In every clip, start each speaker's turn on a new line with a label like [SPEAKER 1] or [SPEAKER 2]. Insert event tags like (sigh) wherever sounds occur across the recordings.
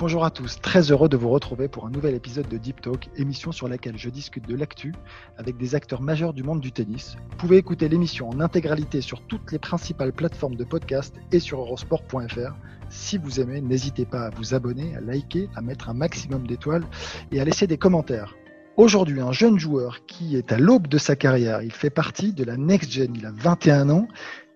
[SPEAKER 1] Bonjour à tous, très heureux de vous retrouver pour un nouvel épisode de Deep Talk, émission sur laquelle je discute de l'actu avec des acteurs majeurs du monde du tennis. Vous pouvez écouter l'émission en intégralité sur toutes les principales plateformes de podcast et sur eurosport.fr. Si vous aimez, n'hésitez pas à vous abonner, à liker, à mettre un maximum d'étoiles et à laisser des commentaires. Aujourd'hui, un jeune joueur qui est à l'aube de sa carrière, il fait partie de la Next Gen, il a 21 ans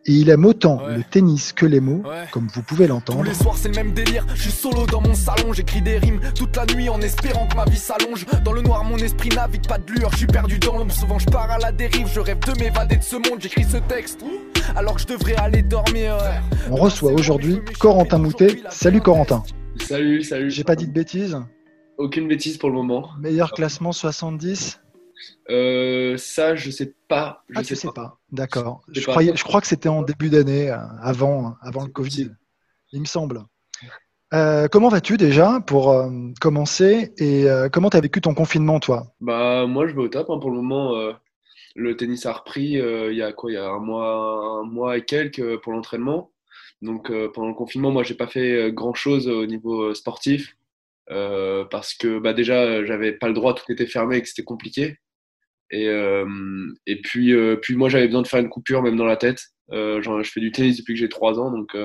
[SPEAKER 1] et il aime autant
[SPEAKER 2] Ouais.
[SPEAKER 1] le tennis que les mots,
[SPEAKER 2] Ouais.
[SPEAKER 1] comme vous pouvez
[SPEAKER 2] Tous
[SPEAKER 1] l'entendre.
[SPEAKER 2] les soirs c'est le même délire, je suis solo dans mon salon, j'écris des rimes toute la nuit en espérant que ma vie s'allonge. Dans le noir mon esprit navigue pas de lueur, je suis perdu dans l'ombre, souvent je pars à la dérive, je rêve de m'évader de ce monde, j'écris ce texte alors que je devrais aller dormir. ouais.
[SPEAKER 1] On reçoit aujourd'hui Corentin Moutet. Salut Corentin.
[SPEAKER 3] Salut, salut.
[SPEAKER 1] J'ai pas dit de bêtises.
[SPEAKER 3] Aucune bêtise pour le moment.
[SPEAKER 1] Meilleur classement 70
[SPEAKER 3] Euh, ça, je sais pas. Je
[SPEAKER 1] Ah, tu sais pas. D'accord.
[SPEAKER 3] Je
[SPEAKER 1] crois que c'était en début d'année, euh, avant, avant le Covid, il me semble. Euh, comment vas-tu déjà pour euh, commencer et euh, comment tu as vécu ton confinement toi?
[SPEAKER 3] Bah, moi, je vais au top. hein, pour le moment, le tennis a repris il y a quoi? Il y a un mois, un mois et quelques pour l'entraînement. Donc, pendant le confinement, moi, j'ai pas fait euh, grand-chose au niveau sportif parce que bah, déjà, j'avais pas le droit, tout était fermé et que c'était compliqué. Et, euh, et puis, euh, puis moi, j'avais besoin de faire une coupure même dans la tête. Euh, genre, je fais du tennis depuis que j'ai trois ans, donc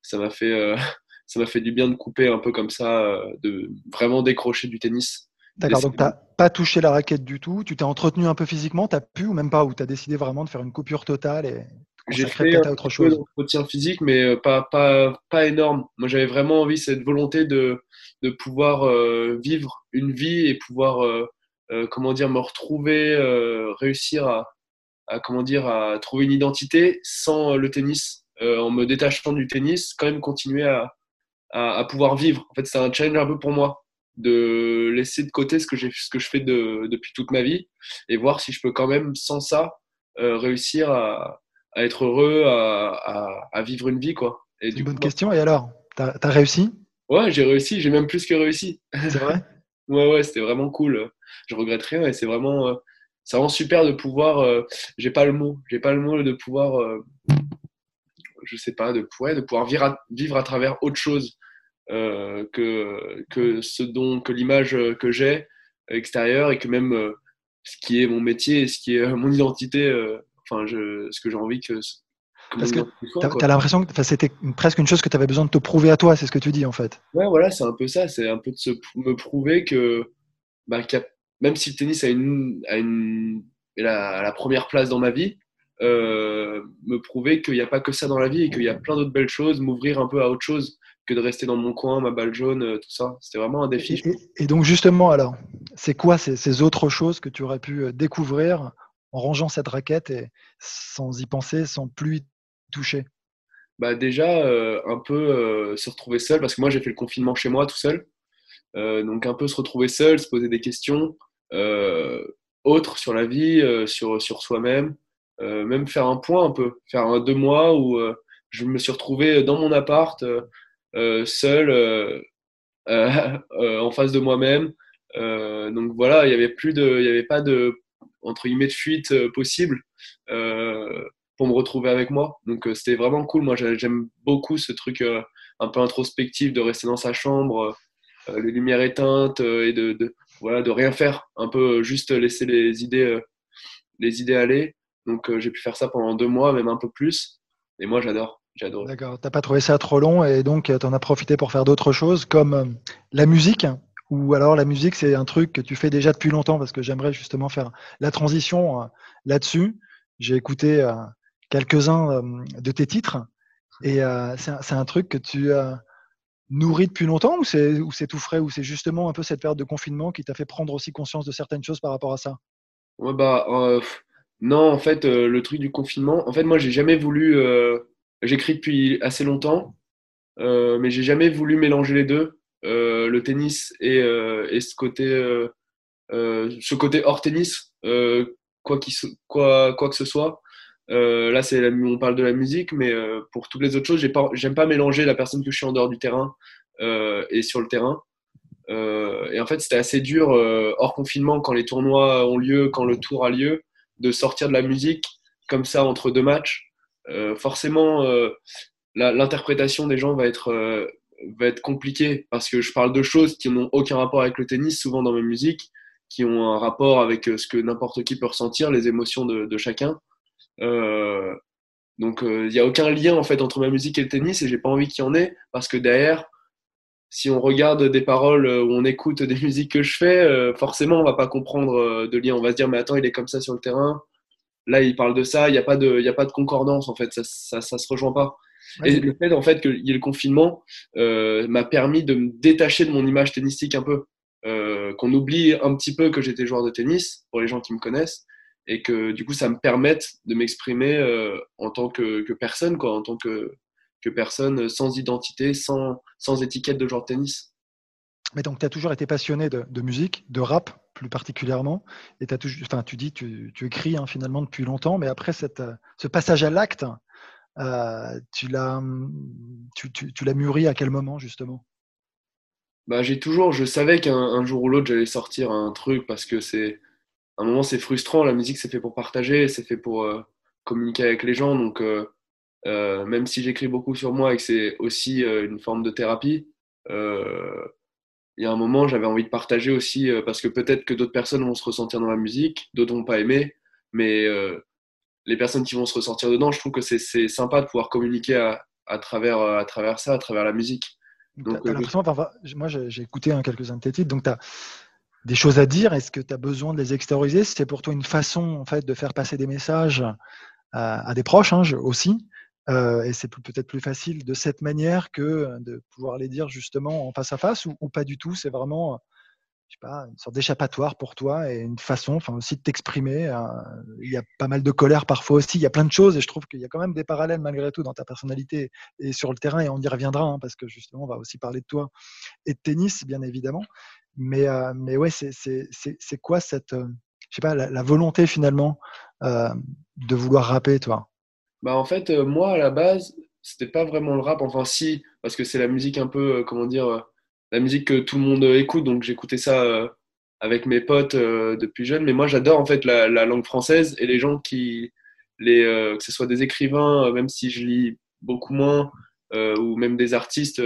[SPEAKER 3] ça m'a fait, (laughs) ça m'a fait du bien de couper un peu comme ça, de vraiment décrocher du tennis.
[SPEAKER 1] D'accord, donc tu n'as pas touché la raquette du tout, tu t'es entretenu un peu physiquement, tu as pu ou même pas, ou tu as décidé vraiment de faire une coupure totale et
[SPEAKER 3] J'ai fait un
[SPEAKER 1] à autre
[SPEAKER 3] peu
[SPEAKER 1] chose?
[SPEAKER 3] d'entretien physique, mais pas, pas, pas énorme. Moi, j'avais vraiment envie, cette volonté de, de pouvoir euh, vivre une vie et pouvoir, euh, comment dire, me retrouver, euh, réussir à, à, comment dire, à trouver une identité sans euh, le tennis, euh, en me détachant du tennis, quand même continuer à, à, à pouvoir vivre. En fait, c'est un challenge un peu pour moi de laisser de côté ce que, ce que je fais de, depuis toute ma vie et voir si je peux quand même, sans ça, euh, réussir à, à être heureux, à, à, à vivre une vie, quoi. Et
[SPEAKER 1] C'est
[SPEAKER 3] du
[SPEAKER 1] une bonne
[SPEAKER 3] coup,
[SPEAKER 1] question. Et alors, tu as, réussi?
[SPEAKER 3] Ouais, j'ai réussi, j'ai même plus que réussi.
[SPEAKER 1] C'est vrai? (laughs)
[SPEAKER 3] Ouais, ouais, c'était vraiment cool. Je regrette rien et c'est vraiment, euh, c'est vraiment super de pouvoir, euh, j'ai pas le mot, j'ai pas le mot de pouvoir, euh, je sais pas, de, pouvoir de pouvoir vivre à, vivre à travers autre chose que, que ce dont, que l'image que j'ai extérieure et que même ce qui est mon métier et ce qui est mon identité, enfin, je, ce que j'ai envie que,
[SPEAKER 1] Parce que Tu as, l'impression que c'était presque une chose que tu avais besoin de te prouver à toi, c'est ce que tu dis en fait.
[SPEAKER 3] Ouais, voilà, c'est un peu ça. C'est un peu de se, me prouver que, bah, a- même si le tennis a une, a une, est la, première place dans ma vie, euh, me prouver qu'il n'y a pas que ça dans la vie et qu'il y a plein d'autres belles choses, m'ouvrir un peu à autre chose que de rester dans mon coin, ma balle jaune, euh, tout ça. C'était vraiment un défi.
[SPEAKER 1] Et, et- et donc justement, alors, c'est quoi ces, ces autres choses que tu aurais pu euh, découvrir en rangeant cette raquette et sans y penser, sans plus y toucher
[SPEAKER 3] Bah déjà, euh, un peu euh, se retrouver seul, parce que moi j'ai fait le confinement chez moi tout seul. Euh, donc un peu se retrouver seul, se poser des questions autres sur la vie, sur, sur soi-même, même faire un point un peu, faire un deux mois où je me suis retrouvé dans mon appart, seul, (laughs) en face de moi-même. Donc voilà, il n'y avait plus de, il avait pas de entre guillemets de fuite possible. Pour me retrouver avec moi. Donc euh, c'était vraiment cool. Moi j'ai- j'aime beaucoup ce truc euh, un peu introspectif de rester dans sa chambre, euh, les lumières éteintes et de, voilà de rien faire, un peu juste laisser les idées les idées aller. Donc j'ai pu faire ça pendant deux mois, même un peu plus. Et moi j'adore, j'adore.
[SPEAKER 1] D'accord, t'as pas trouvé ça trop long et donc tu en as profité pour faire d'autres choses comme la musique ou alors la musique c'est un truc que tu fais déjà depuis longtemps parce que j'aimerais justement faire la transition là-dessus. J'ai écouté quelques-uns euh, de tes titres et euh, c'est un, truc que tu euh, nourris depuis longtemps ou c'est ou c'est tout frais ou c'est justement un peu cette période de confinement qui t'a fait prendre aussi conscience de certaines choses par rapport à ça?
[SPEAKER 3] Ouais, bah, Non, en fait, le truc du confinement, en fait, moi, j'ai jamais voulu. J'écris depuis assez longtemps, mais j'ai jamais voulu mélanger les deux, le tennis et, ce côté, ce côté hors tennis, quoi, quoi, quoi que ce soit. Euh, là, c'est on parle de la musique, mais euh, pour toutes les autres choses, j'aime pas, pas mélanger la personne que je suis en dehors du terrain euh, et sur le terrain. et en fait, c'était assez dur hors confinement, quand les tournois ont lieu, quand le tour a lieu, de sortir de la musique comme ça entre deux matchs. forcément, l'interprétation des gens va être, va être compliquée parce que je parle de choses qui n'ont aucun rapport avec le tennis, souvent dans mes musiques, qui ont un rapport avec ce que n'importe qui peut ressentir, les émotions de, de chacun. Euh, donc il euh, n'y a aucun lien en fait entre ma musique et le tennis et j'ai pas envie qu'il y en ait parce que derrière, si on regarde des paroles euh, ou on écoute des (laughs) musiques que je fais, forcément on va pas comprendre de lien. On va se dire mais attends il est comme ça sur le terrain. Là il parle de ça, il n'y a pas de, il a pas de concordance en fait, ça, ça, ça se rejoint pas. et le fait en fait qu'il y ait le confinement m'a permis de me détacher de mon image tennistique un peu, qu'on oublie un petit peu que j'étais joueur de tennis pour les gens qui me connaissent et que du coup ça me permette de m'exprimer euh, en tant que, que, personne, quoi, en tant que, que personne sans identité, sans, sans étiquette de genre de tennis.
[SPEAKER 1] Mais donc, tu as toujours été passionné de, de, musique, de rap plus particulièrement, et as toujours, enfin, tu dis, tu, tu écris hein, finalement depuis longtemps, mais après cette, ce passage à l'acte, euh, tu l'as tu, tu, tu mûri à quel moment justement?
[SPEAKER 3] Bah, J'ai toujours, je savais qu'un jour ou l'autre j'allais sortir un truc parce que c'est un moment, c'est frustrant. La musique, c'est fait pour partager, c'est fait pour euh, communiquer avec les gens. Donc, euh, euh, même si j'écris beaucoup sur moi et que c'est aussi une forme de thérapie, il y a un moment, j'avais envie de partager aussi parce que peut-être que d'autres personnes vont se ressentir dans la musique, d'autres vont pas aimer, mais les personnes qui vont se ressentir dedans, je trouve que c'est sympa de pouvoir communiquer à, à, travers, à travers ça, à travers la musique.
[SPEAKER 1] Donc, moi j'ai écouté hein, quelques-uns de tes titres, donc tu as des choses à dire Est-ce que tu as besoin de les extérioriser? C'est pour toi une façon en fait de faire passer des messages à, des proches hein, aussi. Euh, et c'est peut-être plus facile de cette manière que de pouvoir les dire justement en face à face ou, pas du tout? C'est vraiment je sais pas, une sorte d'échappatoire pour toi et une façon enfin, aussi de t'exprimer. Euh, il y a pas mal de colère parfois aussi. Il y a plein de choses et je trouve qu'il y a quand même des parallèles malgré tout dans ta personnalité et sur le terrain et on y reviendra hein, parce que justement on va aussi parler de toi et de tennis bien évidemment. Mais, euh, mais ouais, c'est quoi cette, euh, je sais pas, la, volonté finalement euh, de vouloir rapper, toi?
[SPEAKER 3] Bah en fait, moi à la base, c'était pas vraiment le rap. Enfin si, parce que c'est la musique un peu, comment dire, la musique que tout le monde écoute. Donc j'écoutais ça avec mes potes depuis jeune. Mais moi j'adore en fait la, la, langue française et les gens qui, les, que ce soit des écrivains, même si je lis beaucoup moins, ou même des artistes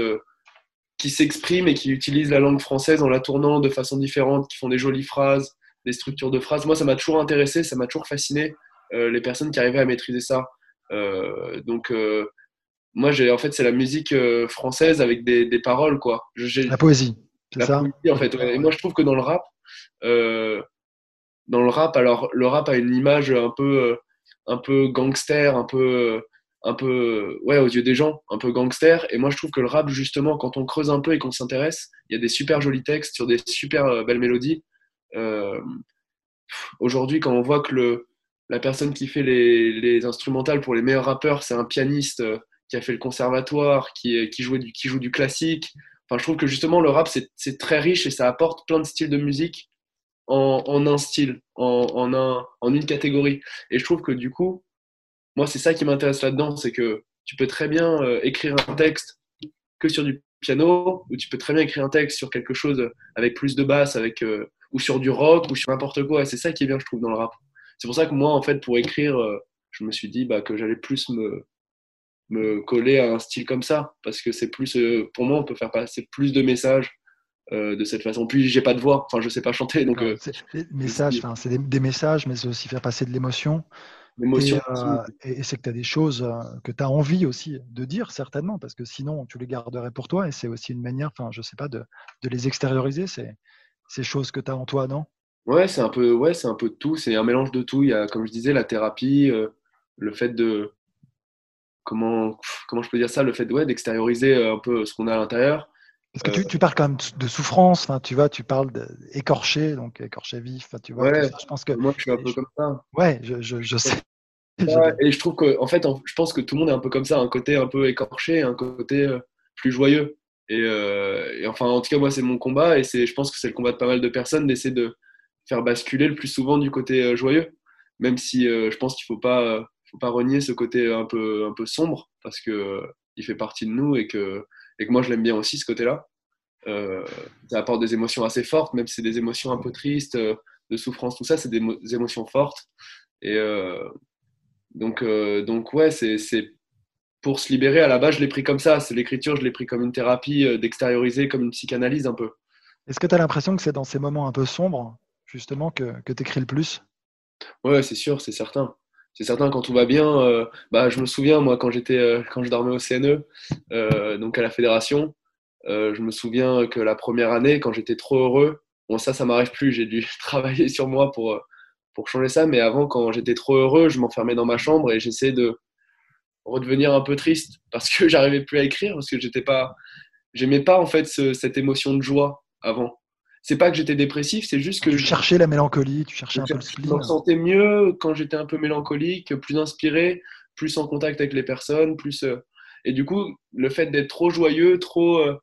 [SPEAKER 3] qui s'expriment et qui utilisent la langue française en la tournant de façon différente, qui font des jolies phrases, des structures de phrases. Moi, ça m'a toujours intéressé, ça m'a toujours fasciné, euh, les personnes qui arrivaient à maîtriser ça. Euh, donc, euh, moi, j'ai, en fait, c'est la musique française avec des, des paroles, quoi.
[SPEAKER 1] la poésie,
[SPEAKER 3] c'est ça? poésie, en fait. Et moi, je trouve que dans le rap, dans le rap, alors, le rap a une image un peu, un peu gangster, un peu un peu, ouais, aux yeux des gens, un peu gangster. Et moi, je trouve que le rap, justement, quand on creuse un peu et qu'on s'intéresse, il y a des super jolis textes sur des super euh, belles mélodies. Euh, aujourd'hui, quand on voit que le, la personne qui fait les, les instrumentales pour les meilleurs rappeurs, c'est un pianiste euh, qui a fait le conservatoire, qui, qui, jouait du, qui joue du classique. Enfin, je trouve que justement, le rap, c'est très riche et ça apporte plein de styles de musique en, en un style, en, en, un, en une catégorie. Et je trouve que du coup, moi, c'est ça qui m'intéresse là-dedans, c'est que tu peux très bien euh, écrire un texte que sur du piano, ou tu peux très bien écrire un texte sur quelque chose avec plus de basse, avec, euh, ou sur du rock, ou sur n'importe quoi. C'est ça qui est bien, je trouve, dans le rap. C'est pour ça que moi, en fait, pour écrire, euh, je me suis dit bah, que j'allais plus me, me coller à un style comme ça, parce que c'est plus, pour moi, on peut faire passer plus de messages de cette façon. Puis j'ai pas de voix, enfin je sais pas chanter, donc.
[SPEAKER 1] messages, c'est des, des, messages, mais c'est aussi faire passer de l'émotion. Euh, et, c'est que tu as des choses euh, que tu as envie aussi de dire, certainement, parce que sinon, tu les garderais pour toi. Et c'est aussi une manière, enfin, je sais pas, de, de les extérioriser, ces, ces choses que tu as en toi, non?
[SPEAKER 3] Ouais, c'est un peu, ouais, c'est un peu de tout. C'est un mélange de tout. Il y a, comme je disais, la thérapie, euh, le fait de comment, comment je peux dire ça, le fait ouais, d'extérioriser un peu ce qu'on a à l'intérieur.
[SPEAKER 1] Parce que tu, tu, parles quand même de souffrance, tu vois, tu parles d'écorché, donc écorché vif, tu vois.
[SPEAKER 3] Ouais, je pense que. Moi, je suis un peu comme ça.
[SPEAKER 1] Ouais, je, je, je sais. (laughs)
[SPEAKER 3] et je trouve que, en fait, je pense que tout le monde est un peu comme ça, un côté un peu écorché, un côté euh, plus joyeux. Et, euh, et, enfin, en tout cas, moi, c'est mon combat, et c'est, je pense que c'est le combat de pas mal de personnes d'essayer de faire basculer le plus souvent du côté euh, joyeux, même si je pense qu'il faut pas, faut pas renier ce côté un peu, un peu sombre, parce que il fait partie de nous et que et que moi je l'aime bien aussi ce côté-là. Euh, ça apporte des émotions assez fortes, même si c'est des émotions un peu tristes, euh, de souffrance, tout ça, c'est des, émotions fortes. Et euh, donc, donc ouais, c'est pour se libérer. À la base, je l'ai pris comme ça. C'est l'écriture, je l'ai pris comme une thérapie, d'extérioriser, comme une psychanalyse un peu.
[SPEAKER 1] Est-ce que tu as l'impression que c'est dans ces moments un peu sombres, justement, que, que tu écris le plus?
[SPEAKER 3] Ouais, c'est sûr, c'est certain c'est certain quand tout va bien. Euh, bah, je me souviens moi quand j'étais euh, quand je dormais au CNE, euh, donc à la fédération, je me souviens que la première année quand j'étais trop heureux, bon ça ça m'arrive plus, j'ai dû (laughs) travailler sur moi pour pour changer ça, mais avant quand j'étais trop heureux, je m'enfermais dans ma chambre et j'essayais de redevenir un peu triste parce que (laughs) j'arrivais plus à écrire parce que j'étais pas j'aimais pas en fait cette émotion de joie avant c'est pas que j'étais dépressif, c'est juste que.
[SPEAKER 1] Tu cherchais la mélancolie, tu cherchais un peu le
[SPEAKER 3] spleen. Je me sentais mieux quand j'étais un peu mélancolique, plus inspiré, plus en contact avec les personnes, plus. Euh, et du coup, le fait d'être trop joyeux, trop, euh,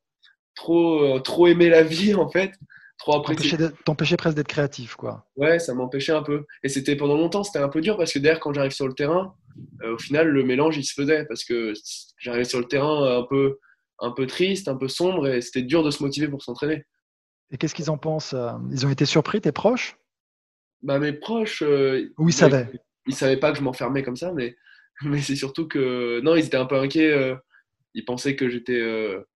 [SPEAKER 3] trop, euh, trop aimer la vie, (laughs) en fait, trop apprécier.
[SPEAKER 1] T'empêchait presque d'être créatif, quoi.
[SPEAKER 3] Ouais, ça m'empêchait un peu. Et c'était pendant longtemps, c'était un peu dur parce que derrière, quand j'arrive sur le terrain, au final, le mélange, il se faisait parce que j'arrivais sur le terrain un peu, un peu triste, un peu sombre et c'était dur de se motiver pour s'entraîner.
[SPEAKER 1] Et qu'est-ce qu'ils en pensent euh, Ils ont été surpris, tes proches?
[SPEAKER 3] Bah, Mes proches. Euh,
[SPEAKER 1] Ou ils savaient?
[SPEAKER 3] Ils ne savaient pas que je m'enfermais comme ça, mais, (laughs) mais c'est surtout que. Non, ils étaient un peu inquiets. Euh, ils pensaient que j'étais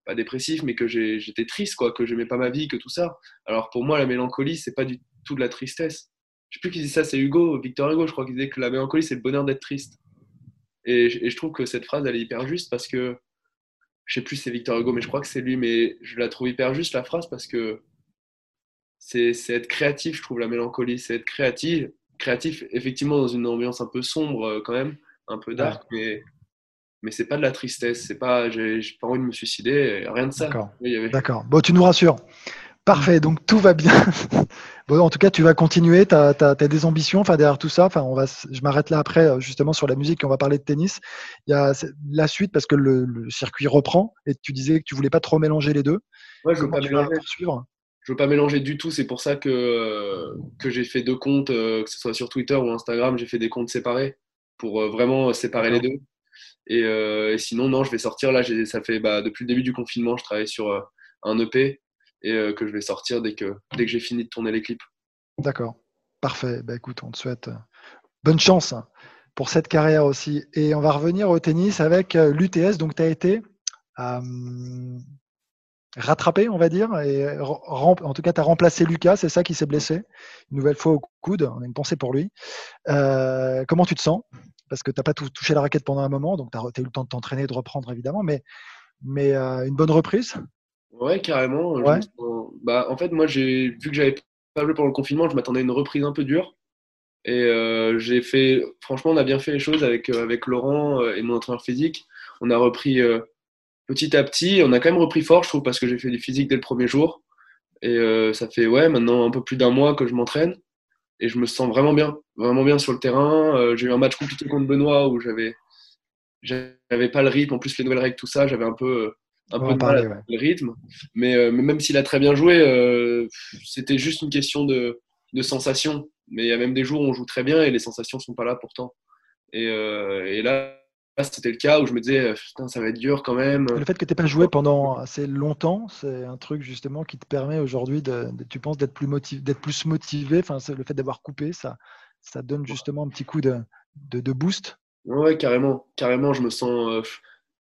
[SPEAKER 3] pas dépressif, mais que j'étais triste, quoi, que j'aimais pas ma vie, que tout ça. Alors pour moi, la mélancolie, c'est pas du tout de la tristesse. Je sais plus qui dit ça, c'est Hugo, Victor Hugo, je crois qu'il disait que la mélancolie, c'est le bonheur d'être triste. Et, et, je trouve que cette phrase, elle est hyper juste parce que. Je sais plus si c'est Victor Hugo, mais je crois que c'est lui, mais je la trouve hyper juste, la phrase, parce que c'est être créatif, je trouve, la mélancolie. C'est être créatif, créatif, effectivement, dans une ambiance un peu sombre euh, quand même, un peu dark, mais, mais c'est pas de la tristesse. C'est pas, j'ai pas envie de me suicider, rien de ça.
[SPEAKER 1] D'accord. D'accord. Bon, tu nous rassures. Parfait, donc tout va bien. (laughs) bon, en tout cas, tu vas continuer, tu as, des ambitions enfin, derrière tout ça. Enfin, on va, je m'arrête là après, euh, justement, sur la musique, on va parler de tennis. Il y a la suite parce que le, circuit reprend et tu disais que tu voulais pas trop mélanger les deux.
[SPEAKER 3] Ouais, je veux pas mélanger je veux pas mélanger du tout. C'est pour ça que, que j'ai fait deux comptes, euh, que ce soit sur Twitter ou Instagram, j'ai fait des comptes séparés pour euh, vraiment séparer les deux. Euh, et, sinon, non, je vais sortir là. Ça fait bah, depuis le début du confinement, je travaille sur un EP et que je vais sortir dès que, dès que j'ai fini de tourner les clips.
[SPEAKER 1] D'accord, parfait. Bah, écoute, on te souhaite bonne chance pour cette carrière aussi. Et on va revenir au tennis avec l'UTS. Donc, tu as été rattrapé, on va dire. Et en tout cas, tu as remplacé Lucas, c'est ça qui s'est blessé. Une nouvelle fois au coude, on a une pensée pour lui. Euh, comment tu te sens? Parce que tu n'as pas touché la raquette pendant un moment, donc tu as, eu le temps de t'entraîner, de reprendre évidemment, mais, mais euh, une bonne reprise?
[SPEAKER 3] Ouais, carrément. Bah, en fait, moi, j'ai vu que j'avais pas joué pendant le confinement, je m'attendais à une reprise un peu dure. Et euh, j'ai fait, franchement, on a bien fait les choses avec, avec Laurent et mon entraîneur physique. On a repris petit à petit, on a quand même repris fort, je trouve, parce que j'ai fait du physique dès le premier jour. Et euh, ça fait ouais, maintenant un peu plus d'un mois que je m'entraîne. Et je me sens vraiment bien, vraiment bien sur le terrain. Euh, j'ai eu un match compliqué contre Benoît où j'avais j'avais pas le rythme. En plus, les nouvelles règles, tout ça, j'avais un peu, un peu de mal le rythme. Mais, euh, mais même s'il a très bien joué, c'était juste une question de, de sensation. Mais il y a même des jours où on joue très bien et les sensations sont pas là pourtant. Et, et là, c'était le cas où je me disais, euh, putain, ça va être dur quand même.
[SPEAKER 1] Le fait que tu n'aies pas joué pendant assez longtemps, c'est un truc justement qui te permet aujourd'hui, de, tu penses, d'être plus, motivé, d'être plus motivé. Enfin, le fait d'avoir coupé, ça, ça donne justement un petit coup de, de, boost.
[SPEAKER 3] Ouais, carrément. Carrément, je me sens. Euh,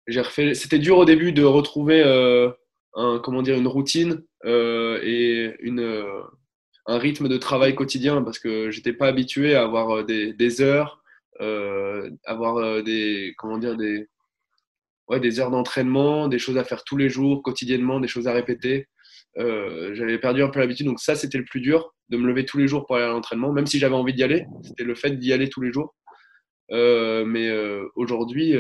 [SPEAKER 3] j'ai refait... C'était dur au début de retrouver euh, un, comment dire, une routine et une, un rythme de travail quotidien parce que j'étais pas habitué à avoir des, des heures avoir euh, des, comment dire, des, ouais, des heures d'entraînement, des choses à faire tous les jours, quotidiennement, des choses à répéter. Euh, j'avais perdu un peu l'habitude, donc ça c'était le plus dur, de me lever tous les jours pour aller à l'entraînement, même si j'avais envie d'y aller, c'était le fait d'y aller tous les jours. mais aujourd'hui,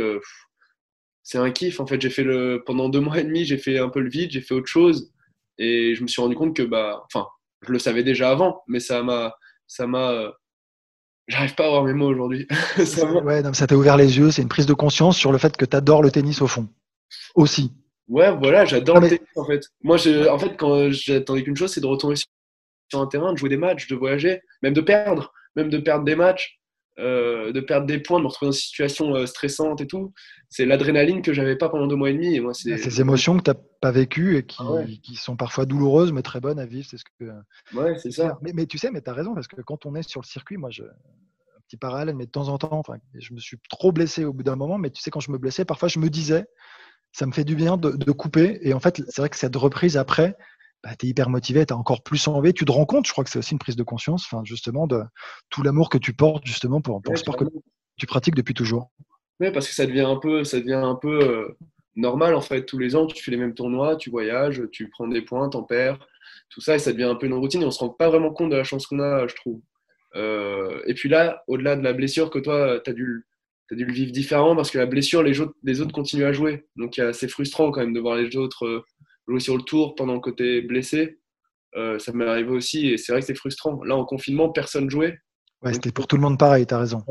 [SPEAKER 3] c'est un kiff. En fait, j'ai fait le pendant deux mois et demi, j'ai fait un peu le vide, j'ai fait autre chose, et je me suis rendu compte que bah, enfin, je le savais déjà avant, mais ça m'a, ça m'a, euh, j'arrive pas à avoir mes mots aujourd'hui. (laughs)
[SPEAKER 1] ça ouais, ça t'a ouvert les yeux. C'est une prise de conscience sur le fait que tu adores le tennis au fond, aussi.
[SPEAKER 3] Ouais, voilà, j'adore le tennis en fait. Moi, je, en fait, quand j'attendais qu'une chose, c'est de retourner sur un terrain, de jouer des matchs, de voyager, même de perdre, même de perdre des matchs. Euh, de perdre des points, de me retrouver dans une situation euh, stressante et tout. C'est l'adrénaline que j'avais pas pendant deux mois et demi. Et moi, c'est...
[SPEAKER 1] Ces émotions que tu n'as pas vécues et qui, ah qui, sont parfois douloureuses, mais très bonnes à vivre. C'est ce que...
[SPEAKER 3] Ouais, c'est ça.
[SPEAKER 1] Mais, mais, tu sais, mais tu as raison, parce que quand on est sur le circuit, moi, je... un petit parallèle, mais de temps en temps, je me suis trop blessé au bout d'un moment, mais tu sais, quand je me blessais, parfois je me disais, ça me fait du bien de, de couper. Et en fait, c'est vrai que cette reprise après, bah, tu es hyper motivé, tu as encore plus envie, tu te rends compte, je crois que c'est aussi une prise de conscience, justement, de tout l'amour que tu portes justement pour, le sport que tu pratiques depuis toujours.
[SPEAKER 3] Oui, parce que ça devient un peu, ça devient un peu euh, normal en fait. Tous les ans, tu fais les mêmes tournois, tu voyages, tu prends des points, t'en perds, tout ça, et ça devient un peu une routine. Et on se rend pas vraiment compte de la chance qu'on a, je trouve. Euh, et puis là, au-delà de la blessure que toi, tu as dû, as dû le vivre différemment parce que la blessure, les autres, les autres continuent à jouer. Donc c'est frustrant quand même de voir les autres euh, jouer sur le tour pendant que tu es blessé. Euh, ça m'est arrivé aussi et c'est vrai que c'est frustrant. Là, en confinement, personne jouait.
[SPEAKER 1] Ouais, c'était pour tout le monde pareil, tu as raison.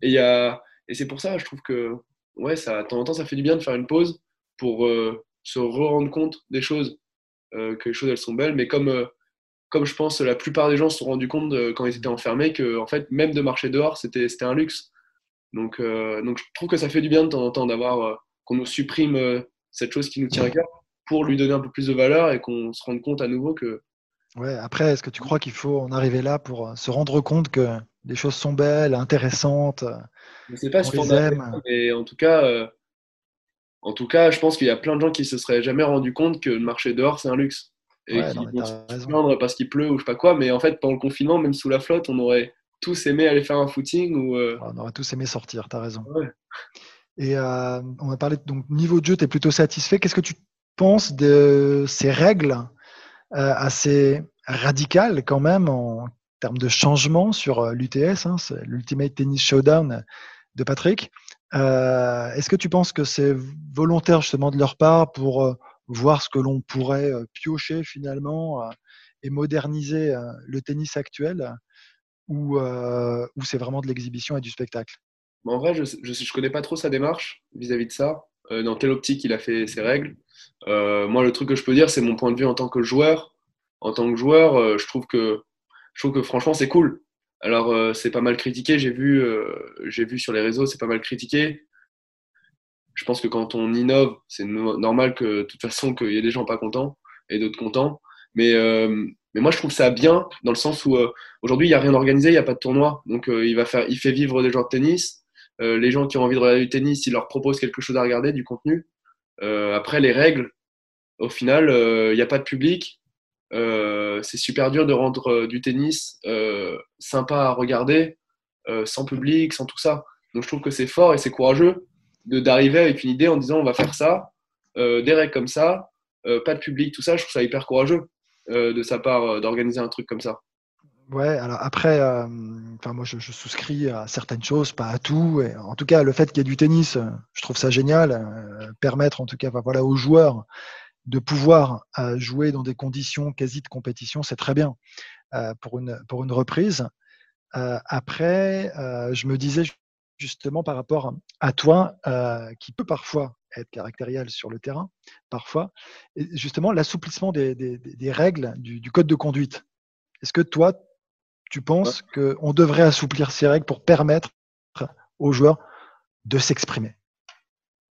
[SPEAKER 3] Et, y a... et c'est pour ça, je trouve que ouais, ça, de temps en temps, ça fait du bien de faire une pause pour euh, se rendre compte des choses, euh, que les choses, elles sont belles. Mais comme, comme je pense la plupart des gens se sont rendus compte quand ils étaient enfermés que en fait, même de marcher dehors, c'était un luxe. Donc, donc, je trouve que ça fait du bien de temps en temps d'avoir qu'on nous supprime cette chose qui nous tient à cœur pour lui donner un peu plus de valeur et qu'on se rende compte à nouveau que.
[SPEAKER 1] Ouais, après, est-ce que tu crois qu'il faut en arriver là pour euh, se rendre compte que les choses sont belles, intéressantes
[SPEAKER 3] Je ne sais pas si on aime? mais en tout cas, euh, en tout cas, je pense qu'il y a plein de gens qui se seraient jamais rendu compte que le marché dehors c'est un luxe et qui vont se plaindre parce qu'il pleut ou je sais pas quoi. Mais en fait, pendant le confinement, même sous la flotte, on aurait tous aimé aller faire un footing ou. Euh,
[SPEAKER 1] on aurait tous aimé sortir. tu as raison. Et on a parlé donc niveau de jeu, tu es plutôt satisfait. Qu'est-ce que tu pense de ces règles euh, assez radicales quand même en termes de changement sur euh, l'UTS, hein, l'Ultimate Tennis Showdown de Patrick. Euh, est-ce que tu penses que c'est volontaire justement de leur part pour voir ce que l'on pourrait piocher finalement et moderniser le tennis actuel ou, ou c'est vraiment de l'exhibition et du spectacle?
[SPEAKER 3] En vrai, je ne connais pas trop sa démarche vis-à-vis -vis de ça, dans quelle optique il a fait ses règles? Euh, moi, le truc que je peux dire, c'est mon point de vue en tant que joueur. En tant que joueur, euh, je, trouve que, je trouve que franchement, c'est cool. Alors, euh, c'est pas mal critiqué. J'ai vu, vu sur les réseaux, c'est pas mal critiqué. Je pense que quand on innove, c'est normal que, de toute façon, qu'il y ait des gens pas contents et d'autres contents. Mais, mais moi, je trouve ça bien dans le sens où aujourd'hui, il n'y a rien organisé, il n'y a pas de tournoi. Donc, il, va faire, il fait vivre des joueurs de tennis. les gens qui ont envie de regarder du tennis, il leur propose quelque chose à regarder, du contenu. Euh, après, les règles, au final, il euh, n'y a pas de public. Euh, c'est super dur de rendre du tennis sympa à regarder, sans public, sans tout ça. Donc je trouve que c'est fort et c'est courageux d'arriver avec une idée en disant on va faire ça, des règles comme ça, pas de public, tout ça. Je trouve ça hyper courageux de sa part d'organiser un truc comme ça.
[SPEAKER 1] Ouais, alors après, euh, enfin moi je, souscris à certaines choses, pas à tout. En tout cas, le fait qu'il y ait du tennis, euh, je trouve ça génial. Euh, permettre en tout cas, voilà, aux joueurs de pouvoir jouer dans des conditions quasi de compétition, c'est très bien pour une pour une reprise. après, je me disais justement par rapport à toi, qui peut parfois être caractériel sur le terrain, parfois, justement l'assouplissement des, des, des, règles du, du code de conduite. Est-ce que toi, tu penses qu'on devrait assouplir ces règles pour permettre aux joueurs de s'exprimer?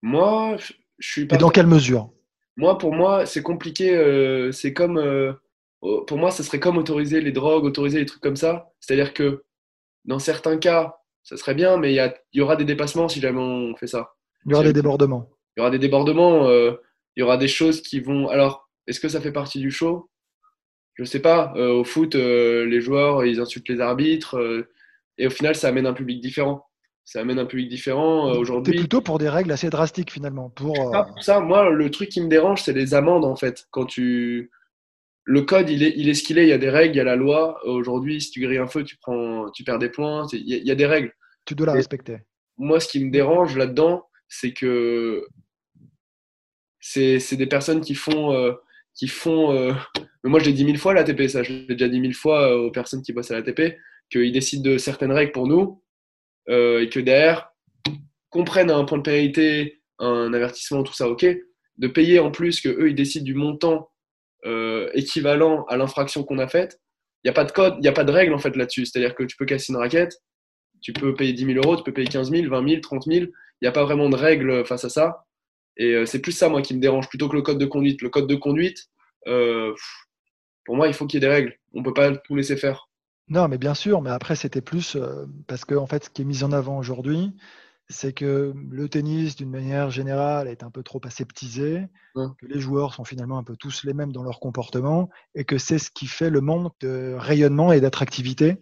[SPEAKER 3] Moi, je suis pas.
[SPEAKER 1] Et dans quelle mesure?
[SPEAKER 3] Moi, pour moi, c'est compliqué. Euh, c'est comme. Euh, pour moi, ce serait comme autoriser les drogues, autoriser les trucs comme ça. C'est-à-dire que dans certains cas, ça serait bien, mais il y, aura des dépassements si jamais on fait ça.
[SPEAKER 1] Il y aura des débordements.
[SPEAKER 3] Il y aura des débordements. Euh, il y aura des choses qui vont. Alors, est-ce que ça fait partie du show? Je sais pas, euh, au foot, euh, les joueurs, ils insultent les arbitres, euh, et au final, ça amène un public différent. Ça amène un public différent aujourd'hui.
[SPEAKER 1] C'est plutôt pour des règles assez drastiques finalement. Pour,
[SPEAKER 3] ça, moi, le truc qui me dérange, c'est les amendes en fait. Quand tu, le code, il est, il est ce qu'il est. Il y a des règles, il y a la loi. Aujourd'hui, si tu grilles un feu, tu prends, tu perds des points. Il y, a, des règles.
[SPEAKER 1] Tu dois la respecter.
[SPEAKER 3] Moi, ce qui me dérange là-dedans, c'est que c'est des personnes qui font. Qui font moi, je l'ai dit mille fois à l'ATP, ça. Je l'ai déjà dit mille fois aux personnes qui bossent à l'ATP, qu'ils décident de certaines règles pour nous et que derrière, comprennent un point de pénalité, un avertissement, tout ça, ok. De payer en plus que eux ils décident du montant équivalent à l'infraction qu'on a faite. Il n'y a pas de code, il n'y a pas de règle en fait là-dessus. C'est-à-dire que tu peux casser une raquette, tu peux payer 10 000 euros, tu peux payer 15 000, 20 000, 30 000. Il n'y a pas vraiment de règle face à ça. Et euh, c'est plus ça, moi, qui me dérange plutôt que le code de conduite. Le code de conduite, euh, pour moi, il faut qu'il y ait des règles. On ne peut pas tout laisser faire.
[SPEAKER 1] Non, mais bien sûr, mais après, c'était plus euh, parce que, en fait, ce qui est mis en avant aujourd'hui, c'est que le tennis, d'une manière générale, est un peu trop aseptisé, que les joueurs sont finalement un peu tous les mêmes dans leur comportement, et que c'est ce qui fait le manque de rayonnement et d'attractivité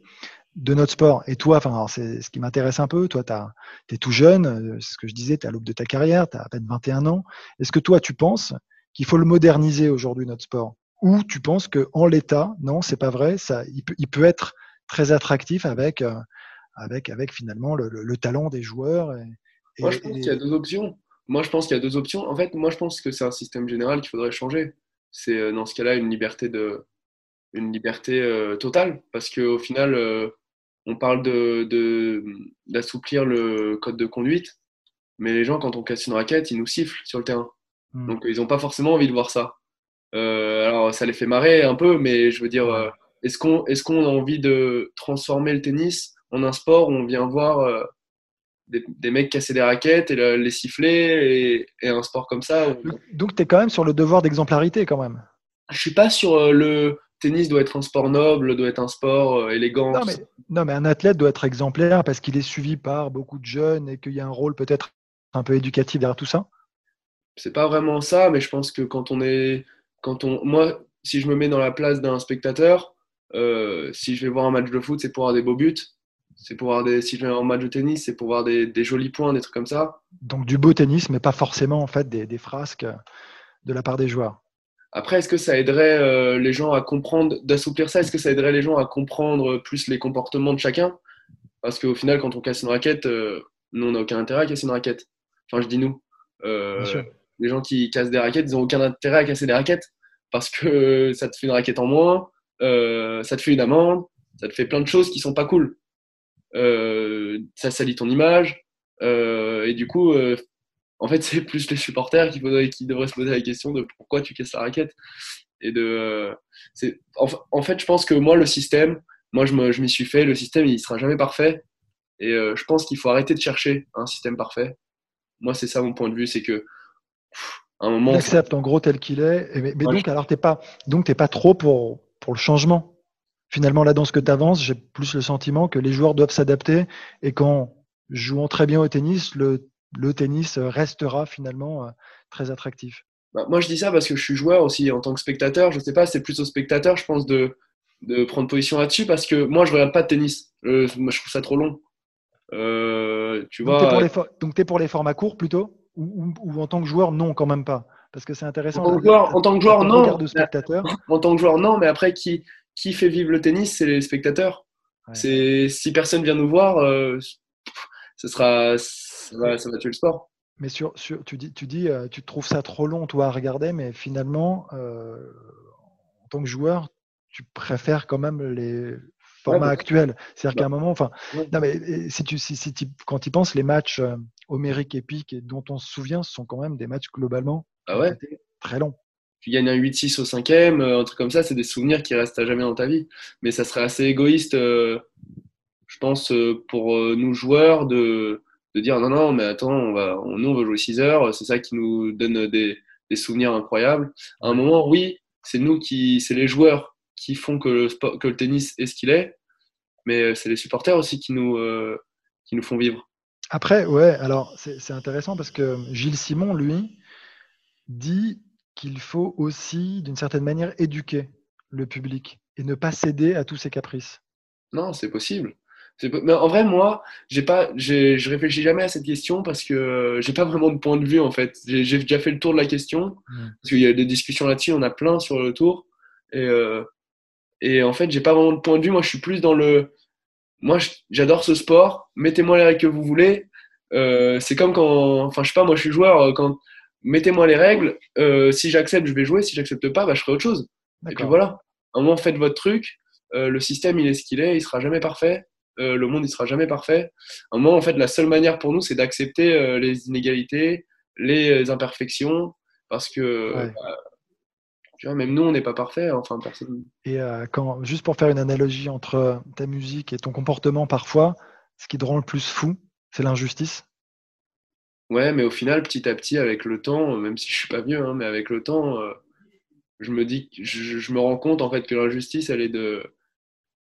[SPEAKER 1] de notre sport. Et toi, enfin, c'est ce qui m'intéresse un peu, toi, tu es tout jeune, euh, c'est ce que je disais, tu es à l'aube de ta carrière, tu as à peine 21 ans. Est-ce que toi, tu penses qu'il faut le moderniser aujourd'hui, notre sport? Ou tu penses qu'en l'état, non, c'est pas vrai, ça, il, peut, il peut être très attractif avec... Euh, avec, avec finalement le, talent des joueurs.
[SPEAKER 3] moi, je pense qu'il y a deux options. Moi, je pense qu'il y a deux options. En fait, moi, je pense que c'est un système général qu'il faudrait changer. C'est euh, dans ce cas-là une liberté, de, une liberté euh, totale. Parce qu'au final, euh, on parle d'assouplir de, le code de conduite. Mais les gens, quand on casse une raquette, ils nous sifflent sur le terrain. Hmm. Donc, ils n'ont pas forcément envie de voir ça. alors, ça les fait marrer un peu, mais je veux dire, est-ce qu'on est a envie de transformer le tennis en un sport où on vient voir euh, des, mecs casser des raquettes et les siffler et, un sport comme ça.
[SPEAKER 1] Donc tu es quand même sur le devoir d'exemplarité quand même.
[SPEAKER 3] Je suis pas sur euh, le tennis doit être un sport noble, doit être un sport euh, élégant.
[SPEAKER 1] Non mais, non mais, un athlète doit être exemplaire parce qu'il est suivi par beaucoup de jeunes et qu'il y a un rôle peut-être un peu éducatif derrière tout ça.
[SPEAKER 3] C'est pas vraiment ça, mais je pense que quand on est, quand on, moi, si je me mets dans la place d'un spectateur, si je vais voir un match de foot, c'est pour avoir des beaux buts c'est pour voir des, si je vais en match de tennis, c'est pour voir des, jolis points, des trucs comme ça.
[SPEAKER 1] Donc du beau tennis, mais pas forcément en fait des, frasques de la part des joueurs.
[SPEAKER 3] Après, est-ce que ça aiderait euh, les gens à comprendre, d'assouplir ça? Est-ce que ça aiderait les gens à comprendre plus les comportements de chacun? Parce qu'au final, quand on casse une raquette, euh, nous, on n'a aucun intérêt à casser une raquette. Enfin, je dis nous. Euh, les gens qui cassent des raquettes, ils n'ont aucun intérêt à casser des raquettes parce que (laughs) ça te fait une raquette en moins, ça te fait une amende, ça te fait plein de choses qui sont pas cool. Euh, ça salit ton image. Euh, et du coup, euh, en fait, c'est plus les supporters qui, qui devraient se poser la question de pourquoi tu casses la raquette. Et de, en, en, fait, je pense que moi, le système, moi, je m'y suis fait. Le système, il sera jamais parfait. Et je pense qu'il faut arrêter de chercher un système parfait. Moi, c'est ça mon point de vue, c'est que
[SPEAKER 1] un moment. accepte en gros tel qu'il est. Mais, donc, alors, t'es pas, donc, t'es pas trop pour, pour le changement finalement, là, dans ce que tu avances, j'ai plus le sentiment que les joueurs doivent s'adapter et qu'en jouant très bien au tennis, le, le tennis restera finalement euh, très attractif.
[SPEAKER 3] Bah, moi, je dis ça parce que je suis joueur aussi en tant que spectateur. Je ne sais pas, c'est plus au spectateur, je pense, de, de prendre position là-dessus parce que moi, je ne regarde pas de tennis. Euh, moi, je trouve ça trop long. Euh, tu
[SPEAKER 1] donc, tu es, pour les formats courts plutôt? Ou, ou, en tant que joueur, non, quand même pas? Parce que c'est intéressant.
[SPEAKER 3] En tant que joueur, en tant que joueur non. De spectateur. En tant que joueur, non, mais après, qui, qui fait vivre le tennis, c'est les spectateurs. C'est si personne vient nous voir, euh, ce sera, ça va, tuer le sport.
[SPEAKER 1] Mais sur, tu dis, tu dis, euh, tu trouves ça trop long toi à regarder, mais finalement, euh, en tant que joueur, tu préfères quand même les formats bah, actuels. C'est-à-dire qu'à un bah, moment, enfin, non mais si tu, si, si quand tu penses, les matchs homériques épiques et dont on se souvient, ce sont quand même des matchs globalement
[SPEAKER 3] ah ouais?
[SPEAKER 1] très longs
[SPEAKER 3] tu gagnes un 8-6 au cinquième, euh, un truc comme ça, c'est des souvenirs qui restent à jamais dans ta vie. Mais ça serait assez égoïste, euh, je pense, euh, pour nous joueurs de, de, dire non, non, mais attends, on va, nous, on veut jouer 6 heures, c'est ça qui nous donne des, des, souvenirs incroyables. À un moment, oui, c'est nous qui, c'est les joueurs qui font que le, sport, que le tennis est ce qu'il est, mais c'est les supporters aussi qui nous, qui nous font vivre.
[SPEAKER 1] Après, ouais, alors c'est intéressant parce que Gilles Simon, lui, dit qu'il faut aussi, d'une certaine manière, éduquer le public et ne pas céder à tous ses caprices.
[SPEAKER 3] Non, c'est possible. Mais en vrai, moi, j'ai pas, je réfléchis jamais à cette question parce que j'ai pas vraiment de point de vue en fait. J'ai déjà fait le tour de la question mmh. parce qu'il y a des discussions là-dessus, on a plein sur le tour et, euh, et en fait, j'ai pas vraiment de point de vue. Moi, je suis plus dans le, moi, j'adore ce sport. Mettez-moi les règles que vous voulez. Euh, c'est comme quand, enfin, je sais pas, moi, je suis joueur quand mettez-moi les règles. Euh, si j'accepte, je vais jouer. Si j'accepte pas, bah, je ferai autre chose. Et puis voilà. À un moment, faites votre truc. Euh, le système, il est ce qu'il est. Il sera jamais parfait. Euh, le monde, il sera jamais parfait. À un moment, en fait, la seule manière pour nous, c'est d'accepter les inégalités, les imperfections, parce que bah, tu vois, même nous, on n'est pas parfait. Enfin, personne.
[SPEAKER 1] Et quand, juste pour faire une analogie entre ta musique et ton comportement, parfois, ce qui te rend le plus fou, c'est l'injustice.
[SPEAKER 3] Ouais, mais au final, petit à petit, avec le temps, même si je suis pas vieux, hein, mais avec le temps, euh, je me dis, je, je, me rends compte en fait que l'injustice, elle est de,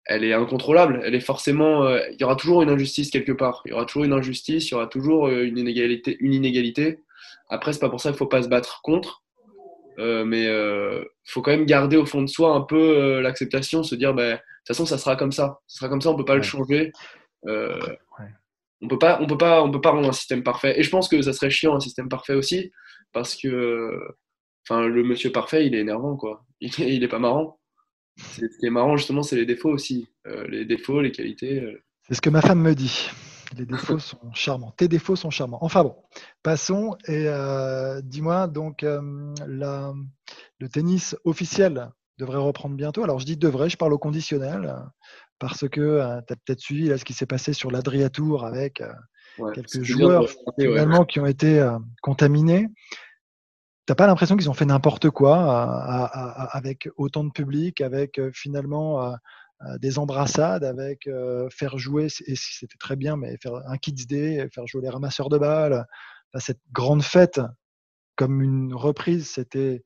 [SPEAKER 3] elle est incontrôlable. Elle est forcément, euh, il y aura toujours une injustice quelque part. Il y aura toujours une injustice, il y aura toujours euh, une inégalité, une inégalité. Après, c'est pas pour ça qu'il faut pas se battre contre, mais il faut quand même garder au fond de soi un peu l'acceptation, se dire, bah, de toute façon, ça sera comme ça. Ça sera comme ça, on peut pas le changer. On peut pas, on peut pas, on peut pas rendre un système parfait. Et je pense que ça serait chiant un système parfait aussi, parce que, enfin, le monsieur parfait, il est énervant, quoi. (laughs) Il, est pas marrant. Ce qui est marrant justement, c'est les défauts aussi, euh, les défauts, les qualités. Euh.
[SPEAKER 1] C'est ce que ma femme me dit. Les défauts sont charmants. Tes défauts sont charmants. Enfin bon, passons et euh, dis-moi donc la, le tennis officiel devrait reprendre bientôt. Alors je dis devrait, je parle au conditionnel parce que tu as peut-être suivi là, ce qui s'est passé sur l'Adria Tour avec quelques joueurs finalement qui ont été contaminés. T'as pas l'impression qu'ils ont fait n'importe quoi avec autant de public, avec finalement des embrassades, avec faire jouer, et c'était très bien, mais faire un Kids Day, faire jouer les ramasseurs de balles, cette grande fête comme une reprise, c'était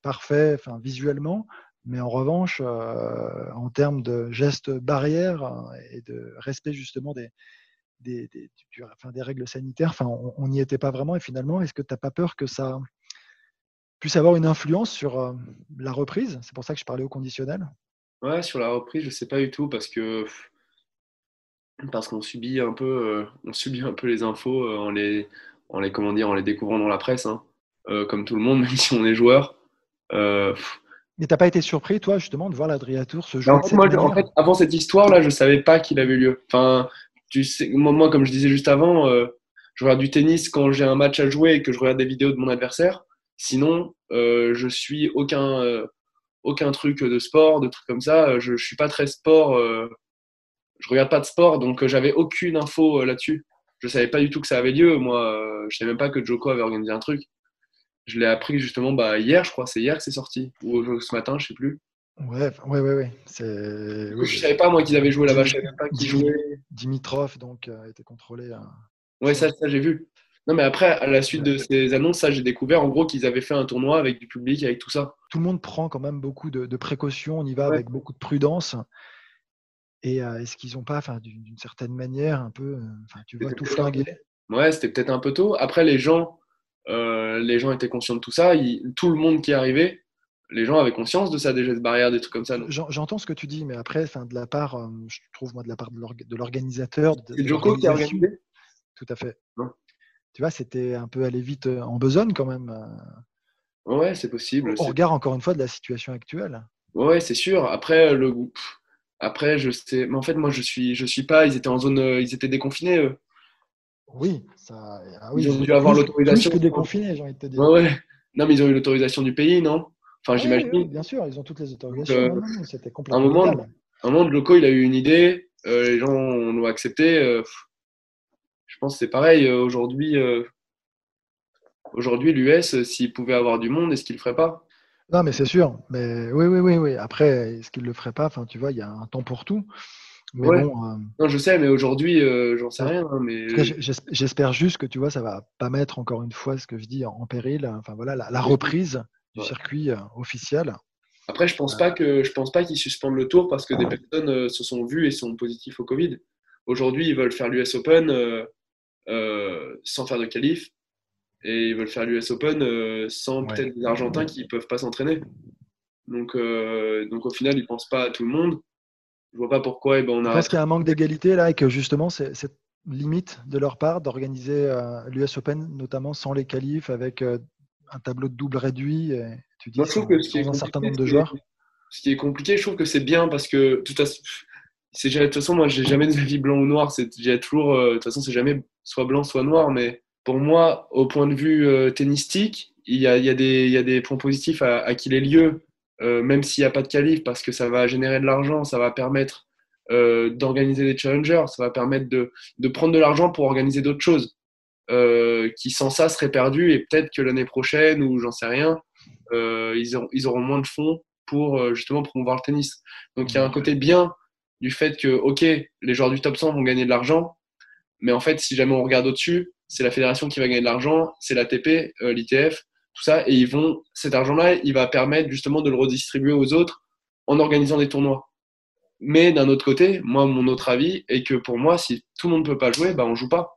[SPEAKER 1] parfait, enfin visuellement. Mais en revanche, euh, en termes de gestes barrières et de respect justement des, des, des, enfin, des règles sanitaires, enfin, on n'y était pas vraiment. Et finalement, est-ce que tu n'as pas peur que ça puisse avoir une influence sur euh, la reprise? C'est pour ça que je parlais au conditionnel.
[SPEAKER 3] Ouais, sur la reprise, je ne sais pas du tout parce que parce qu'on subit un peu, euh, on subit un peu les infos en les, en les, comment dire, en les découvrant dans la presse, hein. comme tout le monde, (laughs) même si on est joueur.
[SPEAKER 1] Mais t'as pas été surpris, toi, justement, de voir l'Adriatour se jouer
[SPEAKER 3] en fait, avant cette histoire-là, je savais pas qu'il avait lieu. Enfin, moi, comme je disais juste avant, euh, je regarde du tennis quand j'ai un match à jouer et que je regarde des vidéos de mon adversaire. Sinon, euh, je suis aucun, euh, aucun truc de sport, de trucs comme ça. Je, je suis pas très sport. je regarde pas de sport, donc j'avais aucune info là-dessus. Je savais pas du tout que ça avait lieu. Moi, je savais même pas que Joko avait organisé un truc. Je l'ai appris justement bah, hier, je crois, c'est hier que c'est sorti, ou ce matin, je sais plus.
[SPEAKER 1] Ouais, ouais, ouais, ouais.
[SPEAKER 3] Je ne savais pas moi qu'ils avaient joué là-bas, je savais pas qu'ils jouaient.
[SPEAKER 1] Dimitrov donc a été contrôlé.
[SPEAKER 3] Ouais, ça, ça j'ai vu. Non, mais après, à la suite de ces annonces, ça, j'ai découvert en gros qu'ils avaient fait un tournoi avec du public, avec tout ça.
[SPEAKER 1] Tout le monde prend quand même beaucoup de, précautions, on y va avec beaucoup de prudence. Et euh, est-ce qu'ils n'ont pas, d'une certaine manière, un peu, euh, tu vois, tout flingué?
[SPEAKER 3] Ouais, c'était peut-être un peu tôt. Après, les gens, euh, les gens étaient conscients de tout ça. tout le monde qui arrivait, les gens avaient conscience de ça, des gestes barrières, des trucs comme ça.
[SPEAKER 1] J'entends ce que tu dis, mais après, de la part, euh, je trouve moi de la part de l'organisateur.
[SPEAKER 3] C'est Joko qui a organisé?
[SPEAKER 1] Tout à fait. Tu vois, c'était un peu aller vite euh, en besogne quand même.
[SPEAKER 3] Ouais, c'est possible.
[SPEAKER 1] Au regard encore une fois de la situation actuelle.
[SPEAKER 3] Ouais, c'est sûr. Après, le Après, je sais. Mais en fait, moi, je suis, je suis pas. Ils étaient en zone. Ils étaient déconfinés. Eux.
[SPEAKER 1] Oui, ça, ah oui,
[SPEAKER 3] ils ont dû avoir l'autorisation.
[SPEAKER 1] Plus déconfiné, j'ai envie de te dire.
[SPEAKER 3] Ouais, ouais. Non, mais ils ont eu l'autorisation du pays, non? Enfin, j'imagine.
[SPEAKER 1] bien sûr, ils ont toutes les autorisations. Euh, c'était complètement.
[SPEAKER 3] Un moment, un moment, de loco, il a eu une idée. Euh, les gens l'ont accepté. Euh, je pense que c'est pareil. Aujourd'hui, aujourd'hui, l'US, s'il pouvait avoir du monde, est-ce qu'il le ferait pas?
[SPEAKER 1] Non, mais c'est sûr. Mais oui, oui, oui, oui. Après, est-ce qu'il le ferait pas? Enfin, tu vois, il y a un temps pour tout.
[SPEAKER 3] Euh, non, je sais, mais aujourd'hui, euh, j'en sais rien. Hein, mais...
[SPEAKER 1] J'espère juste que tu vois, ça va pas mettre encore une fois ce que je dis en, péril. Enfin voilà, la, reprise du circuit euh, officiel.
[SPEAKER 3] Après, je pense pas que je pense pas qu'ils suspendent le tour parce que des personnes se sont vues et sont positifs au Covid. Aujourd'hui, ils veulent faire l'US Open sans faire de qualif et ils veulent faire l'US Open sans peut-être des Argentins qui peuvent pas s'entraîner. Donc, donc au final, ils pensent pas à tout le monde je vois pas pourquoi. Et eh ben on a...
[SPEAKER 1] Parce qu'il y a un manque d'égalité là et que justement, c'est cette limite de leur part d'organiser euh, l'US Open, notamment sans les qualifs, avec euh, un tableau de double réduit. Et, tu dis,
[SPEAKER 3] Moi, je trouve que ce qui est un certain nombre de joueurs. Ce qui est compliqué, je trouve que c'est bien parce que de toute façon, de toute façon moi, j'ai jamais des avis blanc ou noir. J'ai toujours, euh, de toute façon, c'est jamais soit blanc, soit noir, mais pour moi, au point de vue euh, tennistique, il y, a, il, y a des, il y, a, des points positifs à, à qu'il ait lieu, euh, même s'il n'y a pas de qualif, parce que ça va générer de l'argent, ça va permettre euh, d'organiser des challengers, ça va permettre de, de prendre de l'argent pour organiser d'autres choses, euh, qui sans ça seraient perdus, et peut-être que l'année prochaine, ou j'en sais rien, euh, ils, auront, ils auront moins de fonds pour justement promouvoir le tennis. Donc il y a un côté bien du fait que, ok, les joueurs du top 100 vont gagner de l'argent, mais en fait, si jamais on regarde au-dessus, c'est la fédération qui va gagner de l'argent, c'est l'ATP, euh, l'ITF, tout ça, et ils vont, cet argent-là, il va permettre justement de le redistribuer aux autres en organisant des tournois. Mais d'un autre côté, moi, mon autre avis est que pour moi, si tout le monde ne peut pas jouer, bah, on joue pas.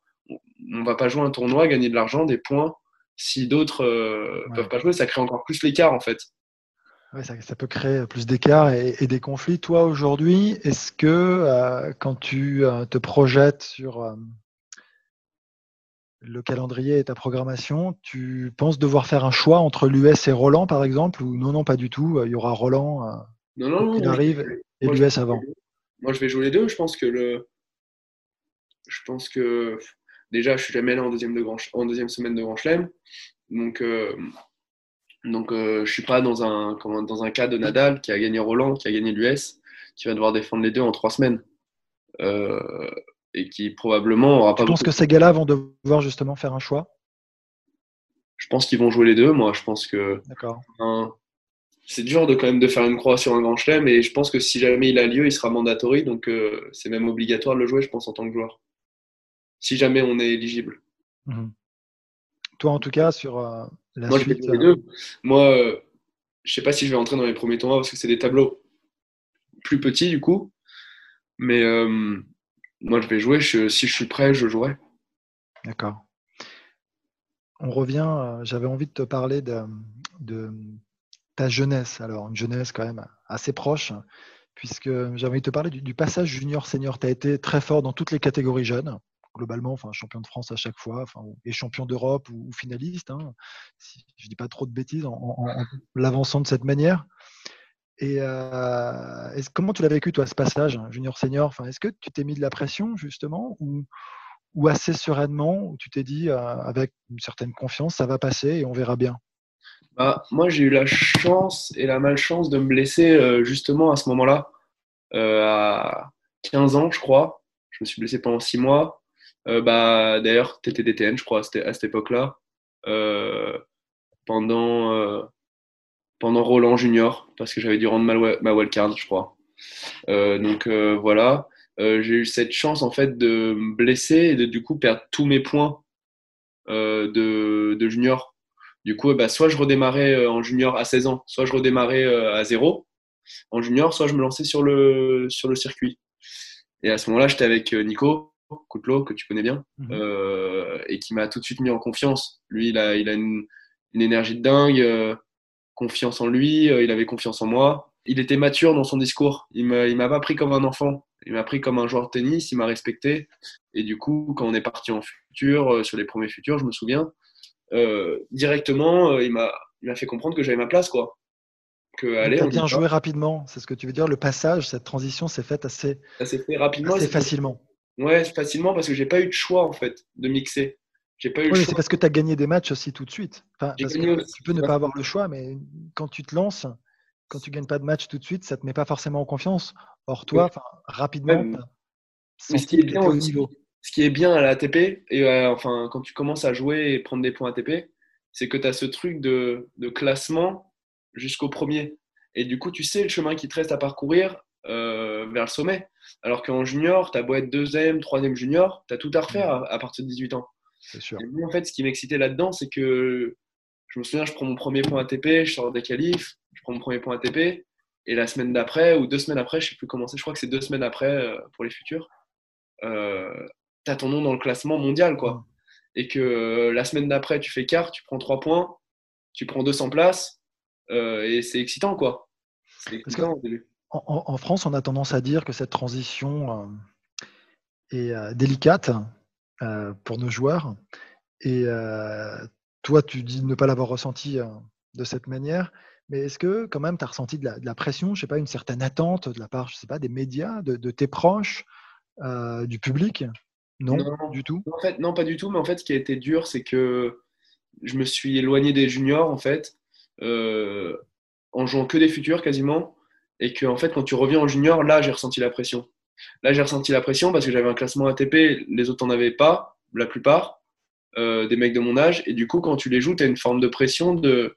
[SPEAKER 3] On va pas jouer un tournoi, gagner de l'argent, des points. Si d'autres ne euh, peuvent pas jouer, ça crée encore plus l'écart en fait.
[SPEAKER 1] Ouais, ça, ça, peut créer plus d'écart et, et, des conflits. Toi, aujourd'hui, est-ce que euh, quand tu euh, te projettes sur euh, le calendrier et ta programmation, tu penses devoir faire un choix entre l'US et Roland, par exemple, ou non, non, pas du tout Il y aura Roland
[SPEAKER 3] non, non,
[SPEAKER 1] qui arrive et l'US avant?
[SPEAKER 3] Moi, je vais jouer les deux. Je pense que le, je pense que déjà, je suis jamais là en deuxième, de grand... en deuxième semaine de Grand Chelem, donc euh, donc, euh, je suis pas dans un, dans un cas de Nadal qui a gagné Roland, qui a gagné l'US, qui va devoir défendre les deux en trois semaines. Euh, et qui probablement aura pas.
[SPEAKER 1] Tu penses que ces gars-là vont devoir justement faire un choix?
[SPEAKER 3] Je pense qu'ils vont jouer les deux. Moi, je pense que.
[SPEAKER 1] D'accord.
[SPEAKER 3] c'est dur de quand même de faire une croix sur un grand chelem, et je pense que si jamais il a lieu, il sera mandatory, donc euh, c'est même obligatoire de le jouer, je pense, en tant que joueur. Si jamais on est éligible.
[SPEAKER 1] Mmh. Toi, en tout cas, sur euh, la
[SPEAKER 3] Moi,
[SPEAKER 1] suite.
[SPEAKER 3] Je vais les deux. Moi, euh, je sais pas si je vais entrer dans les premiers tournois parce que c'est des tableaux plus petits du coup. Mais euh, moi, je vais jouer. Je, si je suis prêt, je jouerai.
[SPEAKER 1] D'accord. On revient. Euh, J'avais envie de te parler de, de, ta jeunesse. Alors, une jeunesse quand même assez proche, puisque j'avais envie de te parler du, du passage junior-senior. Tu as été très fort dans toutes les catégories jeunes globalement, champion de France à chaque fois, et champion d'Europe ou, ou, finaliste, hein, si je dis pas trop de bêtises en, l'avançant de cette manière. Et euh, comment tu l'as vécu, toi, ce passage, hein, junior-senior enfin, Est-ce que tu t'es mis de la pression, justement, ou, ou assez sereinement, où tu t'es dit, euh, avec une certaine confiance, ça va passer et on verra bien?
[SPEAKER 3] Bah, Moi, j'ai eu la chance et la malchance de me blesser euh, justement à ce moment-là, à 15 ans, je crois. Je me suis blessé pendant 6 mois. Euh, bah, D'ailleurs, tu étais DTN, je crois, à cette, époque-là. Euh, pendant, euh, pendant Roland Junior, parce que j'avais dû rendre ma, ma wildcard, je crois. Euh, donc voilà, j'ai eu cette chance en fait de me blesser et de du coup perdre tous mes points de, de, junior. Du coup, bah, soit je redémarrais en junior à 16 ans, soit je redémarrais à zéro en junior, soit je me lançais sur le, sur le circuit. Et à ce moment-là, j'étais avec Nico, Coutelot, que tu connais bien, mmh. euh, et qui m'a tout de suite mis en confiance. Lui, il a, il a une, une énergie de dingue, euh, confiance en lui, euh, il avait confiance en moi. Il était mature dans son discours. Il ne m'a pas pris comme un enfant. Il m'a pris comme un joueur de tennis, il m'a respecté. Et du coup, quand on est parti en futur, sur les premiers futurs, je me souviens, directement, il m'a fait comprendre que j'avais ma place. quoi.
[SPEAKER 1] Que, allez, on bien joué rapidement, c'est ce que tu veux dire. Le passage, cette transition s'est faite assez,
[SPEAKER 3] fait rapidement,
[SPEAKER 1] assez facilement.
[SPEAKER 3] Ouais, facilement parce que j'ai pas eu de choix en fait de mixer. J'ai pas eu
[SPEAKER 1] oui, c'est parce que tu as gagné des matchs aussi tout de suite. Enfin, parce que aussi, tu peux ne pas avoir le choix, mais quand tu te lances, quand tu gagnes pas de match tout de suite, ça te met pas forcément en confiance. Or toi, ouais. rapidement, ouais,
[SPEAKER 3] mais ce qui est bien au niveau. Ce qui est bien à l'ATP, et euh, enfin quand tu commences à jouer et prendre des points ATP, c'est que tu as ce truc de, de classement jusqu'au premier. Et du coup, tu sais le chemin qui te reste à parcourir euh, vers le sommet. Alors qu'en junior, tu as beau être deuxième, troisième junior, tu as tout à refaire à, à, partir de 18 ans.
[SPEAKER 1] Sûr.
[SPEAKER 3] Et moi, en fait, ce qui m'excitait là-dedans, c'est que je me souviens, je prends mon premier point ATP, je sors des qualifs, je prends mon premier point ATP, et la semaine d'après, ou deux semaines après, je sais plus comment c'est, je crois que c'est deux semaines après euh, pour les futurs, euh, tu as ton nom dans le classement mondial, quoi. Et que euh, la semaine d'après, tu fais quart, tu prends trois points, tu prends 200 places, euh, et c'est excitant, quoi. C'est excitant au début
[SPEAKER 1] en, en, France, on a tendance à dire que cette transition euh, est euh, délicate euh, pour nos joueurs. Et toi, tu dis ne pas l'avoir ressenti de cette manière. Mais est-ce que quand même tu as ressenti de la, de la, pression, je sais pas, une certaine attente de la part, je sais pas, des médias, de, de tes proches, du public? Non, du tout.
[SPEAKER 3] En fait, non, pas du tout. Mais en fait, ce qui a été dur, c'est que je me suis éloigné des juniors, en fait, euh, en jouant que des futurs quasiment. Et que, en fait, quand tu reviens en junior, là, j'ai ressenti la pression. Là, j'ai ressenti la pression parce que j'avais un classement ATP, les autres n'en avaient pas, la plupart, euh, des mecs de mon âge. Et du coup, quand tu les joues, tu as une forme de pression de.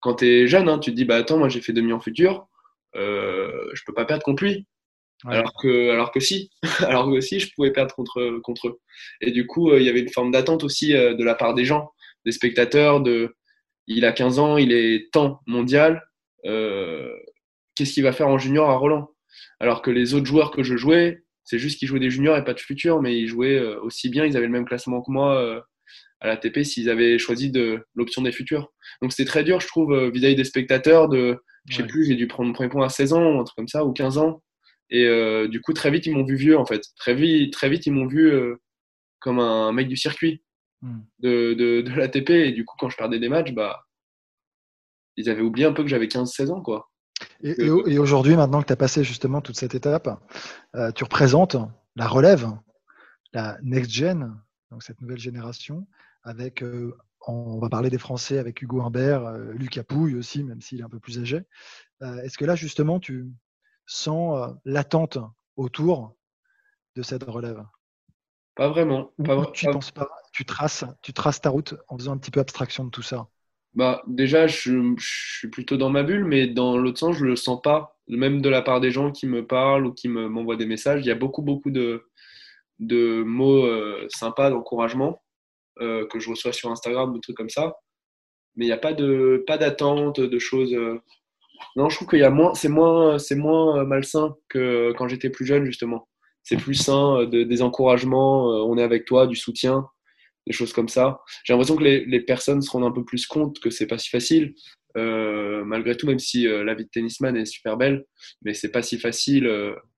[SPEAKER 3] Quand tu es jeune, hein, tu te dis, bah attends, moi j'ai fait demi en futur, euh, je peux pas perdre contre lui. Alors, que, alors que si, (laughs) alors que si, je pouvais perdre contre, contre eux. Et du coup, euh, il y avait une forme d'attente aussi euh, de la part des gens, des spectateurs, de il a 15 ans, il est temps mondial, qu'est-ce qu'il va faire en junior à Roland Alors que les autres joueurs que je jouais, c'est juste qu'ils jouaient des juniors et pas de futurs, mais ils jouaient aussi bien, ils avaient le même classement que moi à la TP s'ils avaient choisi de l'option des futurs. Donc c'était très dur, je trouve, vis-à-vis des spectateurs de je sais plus, j'ai dû prendre mon premier point à 16 ans, ou un truc comme ça, ou 15 ans. Et euh, du coup, très vite, ils m'ont vu vieux, en fait. Très vite, très vite ils m'ont vu euh, comme un mec du circuit hmm. de, de, de l'ATP. Et du coup, quand je perdais des matchs, bah, ils avaient oublié un peu que j'avais 15-16 ans, quoi.
[SPEAKER 1] Et, et, aujourd'hui, maintenant que tu as passé justement toute cette étape, euh, tu représentes la relève, la next gen, donc cette nouvelle génération, avec on va parler des Français avec Hugo Humbert, euh, Lucas Pouille aussi, même s'il est un peu plus âgé. Euh, est-ce que là, justement, tu sens euh, l'attente autour de cette relève?
[SPEAKER 3] Pas vraiment.
[SPEAKER 1] tu penses pas? Tu traces, tu traces ta route en faisant un petit peu abstraction de tout ça?
[SPEAKER 3] Bah, Déjà, je, suis plutôt dans ma bulle, mais dans l'autre sens, je le sens pas. Même de la part des gens qui me parlent ou qui m'envoient des messages, il y a beaucoup, beaucoup de, de mots sympas, d'encouragement euh, que je reçois sur Instagram, des trucs comme ça. Mais il n'y a pas de pas d'attente, de choses. Euh. Non, je trouve qu'il y a moins, c'est moins, malsain que quand j'étais plus jeune justement. C'est plus sain, de, des encouragements, euh, on est avec toi, du soutien, des choses comme ça. J'ai l'impression que les, les, personnes se rendent un peu plus compte que c'est pas si facile. Euh, malgré tout, même si la vie de tennisman est super belle, mais c'est pas si facile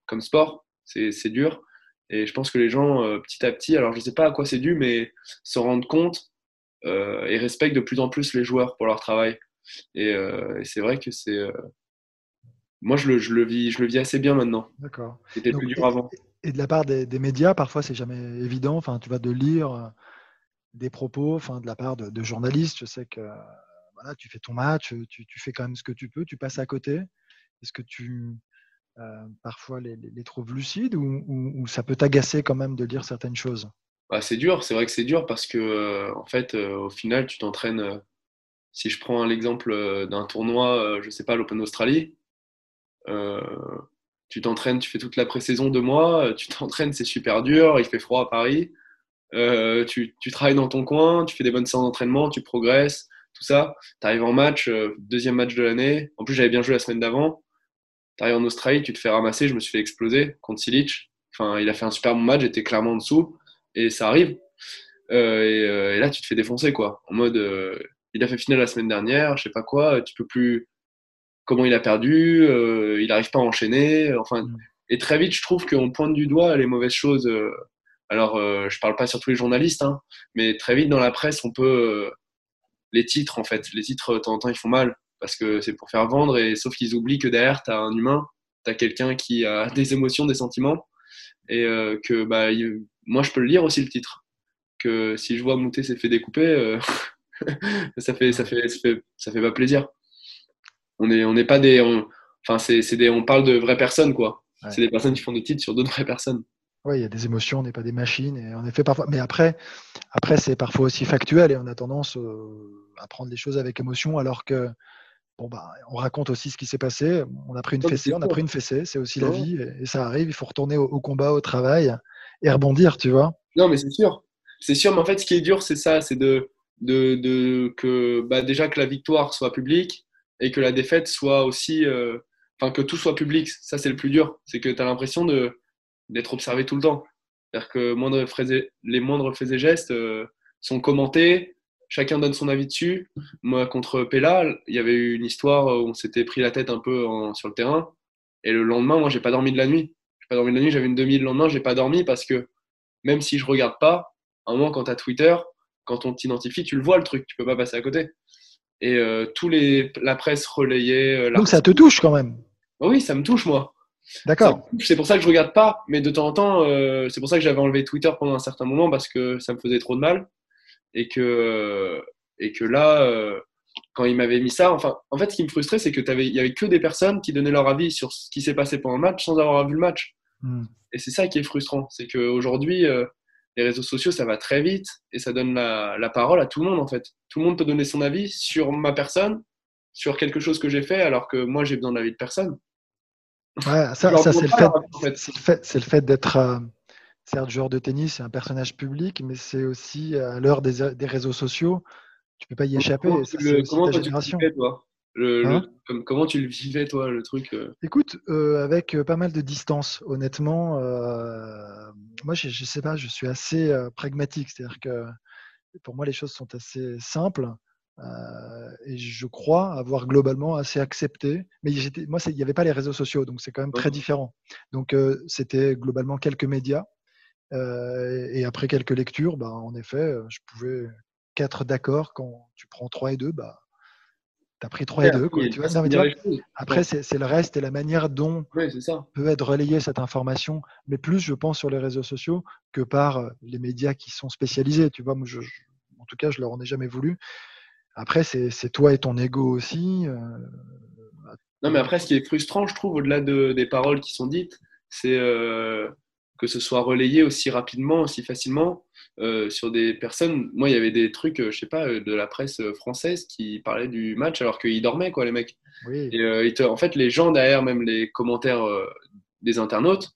[SPEAKER 3] comme sport, c'est dur. Et je pense que les gens, euh, petit à petit, alors je ne sais pas à quoi c'est dû, mais se rendent compte euh, et respectent de plus en plus les joueurs pour leur travail. Et, euh, c'est vrai que c'est. Moi, je le, je, le vis, je le vis assez bien maintenant.
[SPEAKER 1] D'accord.
[SPEAKER 3] C'était plus dur avant.
[SPEAKER 1] Et de la part des, des médias, parfois, c'est jamais évident. Enfin, tu vas de lire des propos de la part de, journalistes. Je sais que voilà, tu fais ton match, tu, fais quand même ce que tu peux, tu passes à côté. Est-ce que tu, euh, parfois les, trouves lucides ou, ça peut t'agacer quand même de lire certaines choses?
[SPEAKER 3] Bah, C'est dur, c'est vrai que c'est dur parce que euh, en fait, euh, au final, tu t'entraînes. si je prends l'exemple d'un tournoi, je sais pas, l'Open Australie, tu t'entraînes, tu fais toute la pré-saison de mois, tu (laughs) t'entraînes, c'est super dur, il fait froid à Paris. Tu, tu, travailles dans ton coin, tu fais des bonnes séances d'entraînement, tu progresses, tout ça. Tu arrives en match, deuxième match de l'année. En plus, j'avais bien joué la semaine d'avant tu en Australie, tu te fais ramasser, je me suis fait exploser contre Silic. Enfin, il a fait un super bon match, j'étais clairement en dessous, et ça arrive. Euh, euh, et, là, tu te fais défoncer, quoi. En mode, euh, il a fait finale la semaine dernière, je sais pas quoi, tu peux plus. Comment il a perdu, il n'arrive pas à enchaîner. Enfin, mm. et très vite, je trouve qu'on pointe du doigt les mauvaises choses. Alors, je parle pas sur tous les journalistes, hein, mais très vite dans la presse, on peut. les titres, en fait, les titres, de temps en temps, ils font mal parce que c'est pour faire vendre, et sauf qu'ils oublient que derrière, tu as un humain, tu as quelqu'un qui a (laughs) des émotions, des sentiments, et euh, que bah, moi, je peux le lire aussi le titre. Que si je vois Moutet s'est fait découper, euh, (laughs) ça, fait, ça, fait, ça, fait, ça fait pas plaisir. On n'est on est pas des. enfin, c'est des. On parle de vraies personnes, quoi. C'est des personnes qui font des titres sur d'autres vraies personnes.
[SPEAKER 1] Oui, il y a des émotions, on n'est pas des machines. Et en effet, parfois. Mais après, après c'est parfois aussi factuel et on a tendance euh, à prendre les choses avec émotion, alors que bon, bah, on raconte aussi ce qui s'est passé. On a pris une fessée, on a pris une fessée, c'est aussi la vie, et, ça arrive, il faut retourner au, combat, au travail, et rebondir, tu vois.
[SPEAKER 3] Non, mais c'est sûr. C'est sûr, mais en fait, ce qui est dur, c'est ça, c'est de, de, que bah, déjà que la victoire soit publique et que la défaite soit aussi. Euh, enfin, que tout soit public. Ça, c'est le plus dur. C'est que tu as l'impression d'être observé tout le temps. C'est-à-dire que moindre les moindres faits et gestes euh, sont commentés, chacun donne son avis dessus. Moi, contre Pella, il y avait eu une histoire où on s'était pris la tête un peu sur le terrain. Et le lendemain, moi, j'ai pas dormi de la nuit. J'ai pas dormi de la nuit, j'avais une demi le lendemain, j'ai pas dormi parce que même si je regarde pas, à un moment, quand tu as Twitter, quand on t'identifie, tu le vois le truc, tu peux pas passer à côté. Et euh, tous les, la presse relayait.
[SPEAKER 1] Euh, Donc ça te touche quand même
[SPEAKER 3] Oui, ça me touche, moi.
[SPEAKER 1] D'accord.
[SPEAKER 3] C'est pour ça que je regarde pas, mais de temps en temps, euh, c'est pour ça que j'avais enlevé Twitter pendant un certain moment parce que ça me faisait trop de mal et que et que là, euh, quand il m'avait mis ça, enfin, en fait, ce qui me frustrait, c'est que il y avait que des personnes qui donnaient leur avis sur ce qui s'est passé pendant le match sans avoir vu le match.
[SPEAKER 1] Hmm.
[SPEAKER 3] Et c'est ça qui est frustrant, c'est qu'aujourd'hui, euh, les réseaux sociaux, ça va très vite et ça donne la, la parole à tout le monde en fait. Tout le monde peut donner son avis sur ma personne, sur quelque chose que j'ai fait, alors que moi, j'ai besoin de l'avis de personne.
[SPEAKER 1] Ouais, ça, ça c'est le fait, c'est le fait, c'est le fait d'être euh, certes joueur de tennis, c'est un personnage public, mais c'est aussi à l'heure des, des, réseaux sociaux, tu peux pas y échapper.
[SPEAKER 3] Comment,
[SPEAKER 1] ça,
[SPEAKER 3] le, comment
[SPEAKER 1] ta
[SPEAKER 3] tu le vivais, toi? Le,
[SPEAKER 1] Hein?
[SPEAKER 3] le, comment tu le vivais, toi, le truc euh?
[SPEAKER 1] Écoute, euh, avec euh, pas mal de distance, honnêtement, euh, moi, je, je sais pas, je suis assez euh, pragmatique, c'est-à-dire que pour moi, les choses sont assez simples. Euh, et je crois avoir globalement assez accepté. Mais moi, il n'y avait pas les réseaux sociaux, donc c'est quand même très différent. Donc euh, c'était globalement quelques médias. Euh, et après quelques lectures, bah, en effet, je pouvais être d'accord quand tu prends 3 et 2, bah, tu as pris 3 et 2. Quoi, tu vois, non, mais tu vois, après, c'est le reste et la manière dont
[SPEAKER 3] ça.
[SPEAKER 1] peut être relayée cette information, mais plus, je pense, sur les réseaux sociaux que par les médias qui sont spécialisés. Tu vois, moi, je, je- en tout cas, je leur en ai jamais voulu. Après, c'est toi et ton ego aussi. euh,
[SPEAKER 3] Non, mais après, ce qui est frustrant, je trouve, au-delà de, des paroles qui sont dites, c'est euh, que ce soit relayé aussi rapidement, aussi facilement euh, sur des personnes. Moi, il y avait des trucs, je sais pas, de la presse française qui parlaient du match alors qu'ils dormaient, quoi, les mecs.
[SPEAKER 1] oui.
[SPEAKER 3] Et te- en fait, les gens derrière, même les commentaires des internautes,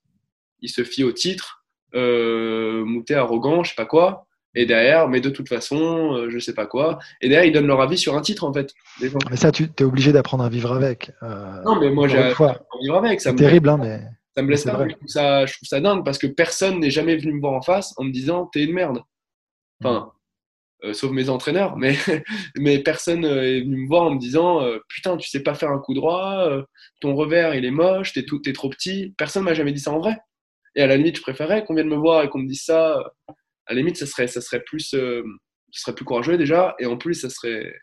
[SPEAKER 3] ils se fient au titre, mouté arrogant, je sais pas quoi. Et derrière, mais de toute façon, euh, je sais pas quoi. Et derrière, ils donnent leur avis sur un titre, en fait. gens.
[SPEAKER 1] Mais ça, tu es obligé d'apprendre à vivre avec. Euh,
[SPEAKER 3] Non, mais moi, j'ai à vivre avec. Ça
[SPEAKER 1] c'est
[SPEAKER 3] me,
[SPEAKER 1] terrible, hein, mais
[SPEAKER 3] ça me laisse
[SPEAKER 1] c'est
[SPEAKER 3] pas. Je trouve, ça, je trouve ça dingue parce que personne n'est jamais venu me voir en face en me disant t'es une merde. Enfin, euh, sauf mes entraîneurs, (laughs) mais, mais personne est venu me voir en me disant putain, tu sais pas faire un coup droit, ton revers il est moche, t'es tout, trop petit. Personne m'a jamais dit ça en vrai. Et à la limite, je préférais qu'on vienne me voir et qu'on me dise ça. À la limite, ça serait, ça serait plus, euh, ça serait plus courageux déjà, et en plus, ça serait,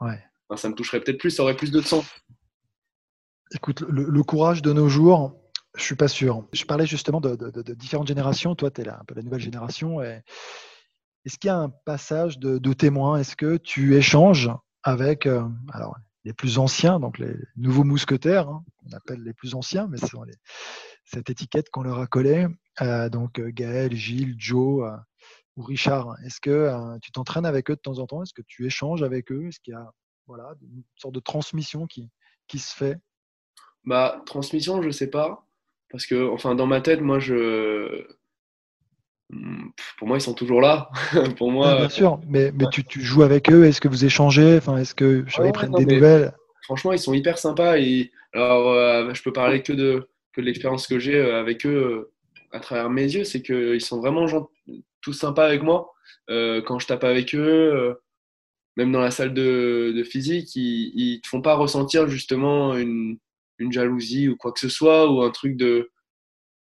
[SPEAKER 1] ouais.
[SPEAKER 3] enfin, ça me toucherait peut-être plus, ça aurait plus de sens.
[SPEAKER 1] Écoute, le, le courage de nos jours, je suis pas sûr. Je parlais justement de, de- de- de différentes générations. Toi, tu es là, un peu la nouvelle génération. et Est-ce qu'il y a un passage de, de témoin? Est-ce que tu échanges avec euh, alors, les plus anciens, donc les nouveaux mousquetaires, hein, on appelle les plus anciens, mais c'est les- cette étiquette qu'on leur a collée. euh, donc euh, Gaël, Gilles, Joe euh, ou Richard. Est-ce que euh, tu t'entraînes avec eux de temps en temps? Est-ce que tu échanges avec eux? Est-ce qu'il y a voilà, une sorte de transmission qui, qui se fait?
[SPEAKER 3] Bah, transmission, je sais pas. Parce que, enfin, dans ma tête, moi, je. Hmm, Pour moi, ils sont toujours là. (laughs) Pour moi,
[SPEAKER 1] bien sûr, mais, mais tu, tu joues avec eux, est-ce que vous échangez? Enfin, Est-ce que je ils prennent
[SPEAKER 3] non,
[SPEAKER 1] des nouvelles?
[SPEAKER 3] franchement, ils sont hyper sympas. Et alors, je peux parler que de, que l'expérience que j'ai euh, avec eux euh, à travers mes yeux. C'est qu'ils sont vraiment gent- tous sympas avec moi. Euh, quand je tape avec eux, même dans la salle de, physique, ils, te font pas ressentir justement une, jalousie ou quoi que ce soit, ou un truc de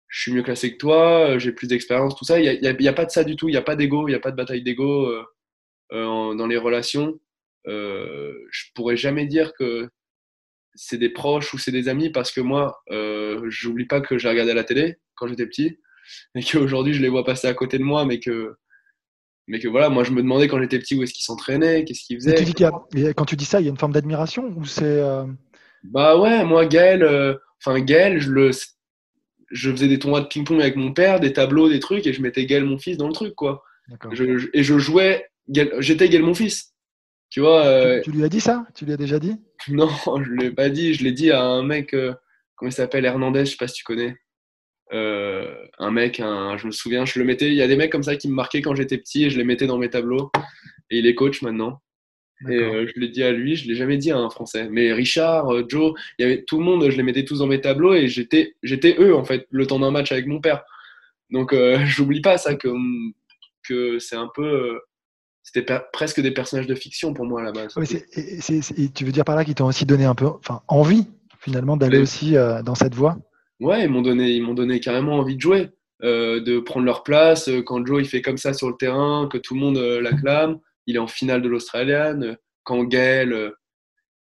[SPEAKER 3] je suis mieux classé que toi, j'ai plus d'expérience, tout ça. Il n'y a, a- pas de ça du tout. Il n'y a pas d'ego, il n'y a pas de bataille d'ego dans les relations. Je pourrais jamais dire que c'est des proches ou c'est des amis parce que moi, euh, j'oublie pas que j'ai regardé à la télé quand j'étais petit et qu'aujourd'hui je les vois passer à côté de moi, mais que, mais que voilà, moi je me demandais quand j'étais petit où est-ce qu'ils s'entraînaient, qu'est-ce qu'ils faisaient.
[SPEAKER 1] tu a- quand tu dis ça, il y a une forme d'admiration ou c'est euh,
[SPEAKER 3] Bah ouais, moi Gaël, euh, enfin Gaël, je le, je faisais des tournois de ping-pong avec mon père, des tableaux, des trucs, et je mettais Gaël mon fils dans le truc quoi.
[SPEAKER 1] d'accord.
[SPEAKER 3] Je- je- et je jouais, j'étais Gaël mon fils. Tu vois, euh,
[SPEAKER 1] Tu, tu lui as dit ça? Tu lui as déjà dit? (laughs)
[SPEAKER 3] Non, je l'ai pas dit, je l'ai dit à un mec, euh, comment il s'appelle, Hernandez, je sais pas si tu connais. Euh, un mec, un, je me souviens, je le mettais, il y a des mecs comme ça qui me marquaient quand j'étais petit et je les mettais dans mes tableaux. Et il est coach maintenant. Et euh, je l'ai dit à lui, je l'ai jamais dit à un Français. Mais Richard, euh, Joe, il y avait tout le monde, je les mettais tous dans mes tableaux et j'étais, j'étais eux en fait, le temps d'un match avec mon père. Donc (laughs) j'oublie pas ça que, que c'est un peu, c'était presque des personnages de fiction pour moi à la base.
[SPEAKER 1] Tu veux dire par là qu'ils t'ont aussi donné un peu enfin, envie finalement d'aller aussi euh, dans cette voie?
[SPEAKER 3] Ouais, ils m'ont donné, ils m'ont donné carrément envie de jouer, euh, de prendre leur place. Euh, Quand Joe il fait comme ça sur le terrain, que tout le monde euh, l'acclame, il est en finale de l'Australienne. Euh, Quand Gaël,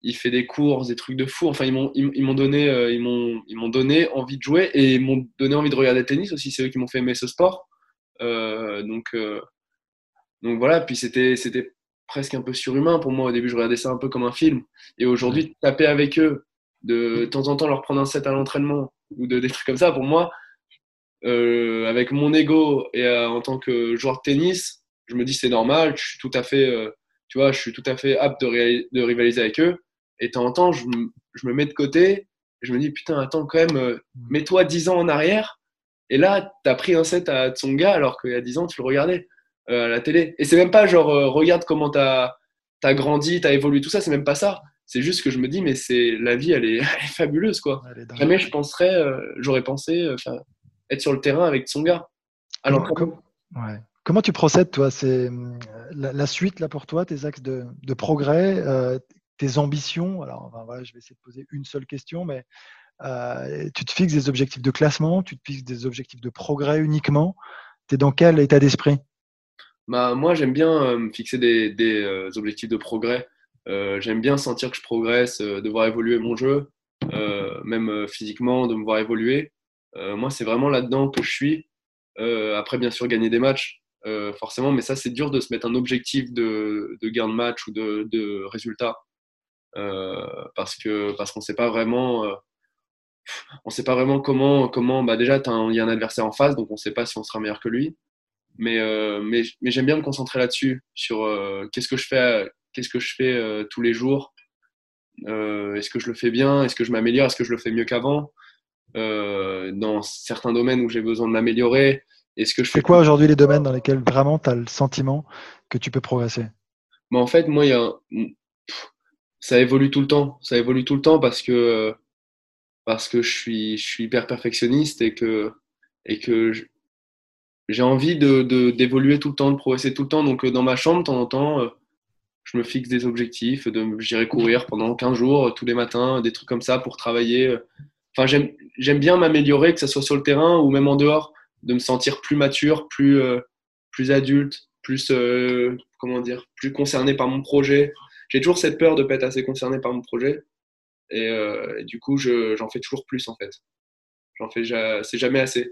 [SPEAKER 3] il fait des courses, des trucs de fou. Enfin, ils m'ont, ils, m'ont donné, ils m'ont, ils m'ont donné envie de jouer et ils m'ont donné envie de regarder le tennis aussi. C'est eux qui m'ont fait aimer ce sport. Donc, donc voilà. Puis c'était, c'était presque un peu surhumain pour moi. Au début, je regardais ça un peu comme un film. Et aujourd'hui, taper avec eux, de, de temps en temps leur prendre un set à l'entraînement ou de, des trucs comme ça, pour moi, avec mon ego et en tant que joueur de tennis, je me dis c'est normal. Je suis tout à fait, tu vois, je suis tout à fait apte de, de rivaliser avec eux. Et de temps en temps, je, me mets de côté et je me dis, putain, attends, quand même, euh, mets-toi 10 ans en arrière. Et là, tu as pris un set à Tsonga alors qu'il y a 10 ans, tu le regardais euh, à la télé. Et c'est même pas genre, euh, regarde comment tu as, grandi, tu as évolué, tout ça, c'est même pas ça. C'est juste que je me dis, mais c'est la vie, elle est, (laughs) fabuleuse, quoi. Jamais je penserais, j'aurais pensé être sur le terrain avec Tsonga. Alors,
[SPEAKER 1] comment, ouais. comment tu procèdes, toi? C'est la, suite, là, pour toi, tes axes de, de progrès tes ambitions? Alors, voilà, je vais essayer de poser une seule question, mais euh, tu te fixes des objectifs de classement, tu te fixes des objectifs de progrès uniquement. Tu es dans quel état d'esprit?
[SPEAKER 3] Bah, Moi, j'aime bien euh, me fixer des, euh, objectifs de progrès. j'aime bien sentir que je progresse, de voir évoluer mon jeu, même physiquement, de me voir évoluer. moi, c'est vraiment là-dedans que je suis. après, bien sûr, gagner des matchs, forcément, mais ça, c'est dur de se mettre un objectif de, gain de match ou de, de résultat. Euh, parce que parce qu'on sait pas vraiment euh, sait pas vraiment comment comment bah déjà il y a un adversaire en face donc on sait pas si on sera meilleur que lui mais euh, mais, mais j'aime bien me concentrer là-dessus sur qu'est-ce que je fais qu'est-ce que je fais tous les jours? Est-ce que je le fais bien? Est-ce que je m'améliore? Est-ce que je le fais mieux qu'avant? Dans certains domaines où j'ai besoin de m'améliorer est-ce que je
[SPEAKER 1] fais quoi aujourd'hui les domaines dans lesquels vraiment tu as le sentiment que tu peux progresser?
[SPEAKER 3] Bah, en fait moi il y a ça évolue tout le temps. Ça évolue tout le temps parce que, parce que je, suis, je suis hyper perfectionniste et que, et que j'ai envie de, d'évoluer tout le temps, de progresser tout le temps. Donc, euh, dans ma chambre, de temps en temps, euh, je me fixe des objectifs. De, j'irai courir pendant 15 jours, tous les matins, des trucs comme ça pour travailler. Enfin, j'aime bien m'améliorer, que ce soit sur le terrain ou même en dehors, de me sentir plus mature, plus, euh, plus adulte, plus, comment dire, plus concerné par mon projet j'ai toujours cette peur de ne pas être assez concerné par mon projet. Et, euh, du coup, j'en fais toujours plus en fait. J'en fais, c'est jamais assez.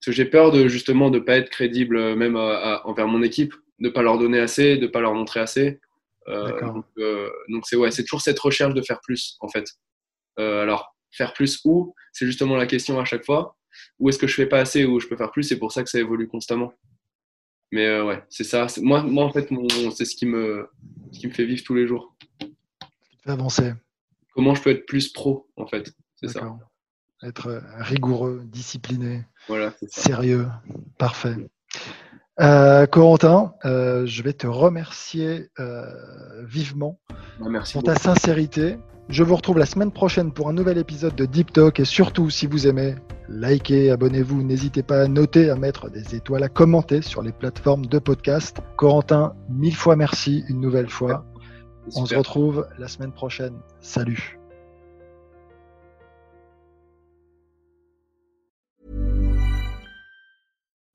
[SPEAKER 3] Parce que j'ai peur de justement de pas être crédible euh, même envers mon équipe, de pas leur donner assez, de pas leur montrer assez. Euh, donc c'est ouais, c'est toujours cette recherche de faire plus en fait. alors faire plus où? C'est justement la question à chaque fois. Où est-ce que je fais pas assez ou je peux faire plus? C'est pour ça que ça évolue constamment. Mais euh, ouais, c'est ça. Moi, moi, en fait, c'est ce qui, me, ce qui me fait vivre tous les jours.
[SPEAKER 1] Avancer.
[SPEAKER 3] Comment je peux être plus pro, en fait? C'est ça.
[SPEAKER 1] Être euh, rigoureux, discipliné,
[SPEAKER 3] voilà,
[SPEAKER 1] sérieux. Parfait. Euh, Corentin, euh, je vais te remercier vivement
[SPEAKER 3] bah, merci
[SPEAKER 1] pour ta sincérité. Je vous retrouve la semaine prochaine pour un nouvel épisode de Deep Talk et surtout si vous aimez, likez, abonnez-vous, n'hésitez pas à noter, à mettre des étoiles, à commenter sur les plateformes de podcast. Corentin, mille fois merci une nouvelle fois. On se retrouve la semaine prochaine. Salut.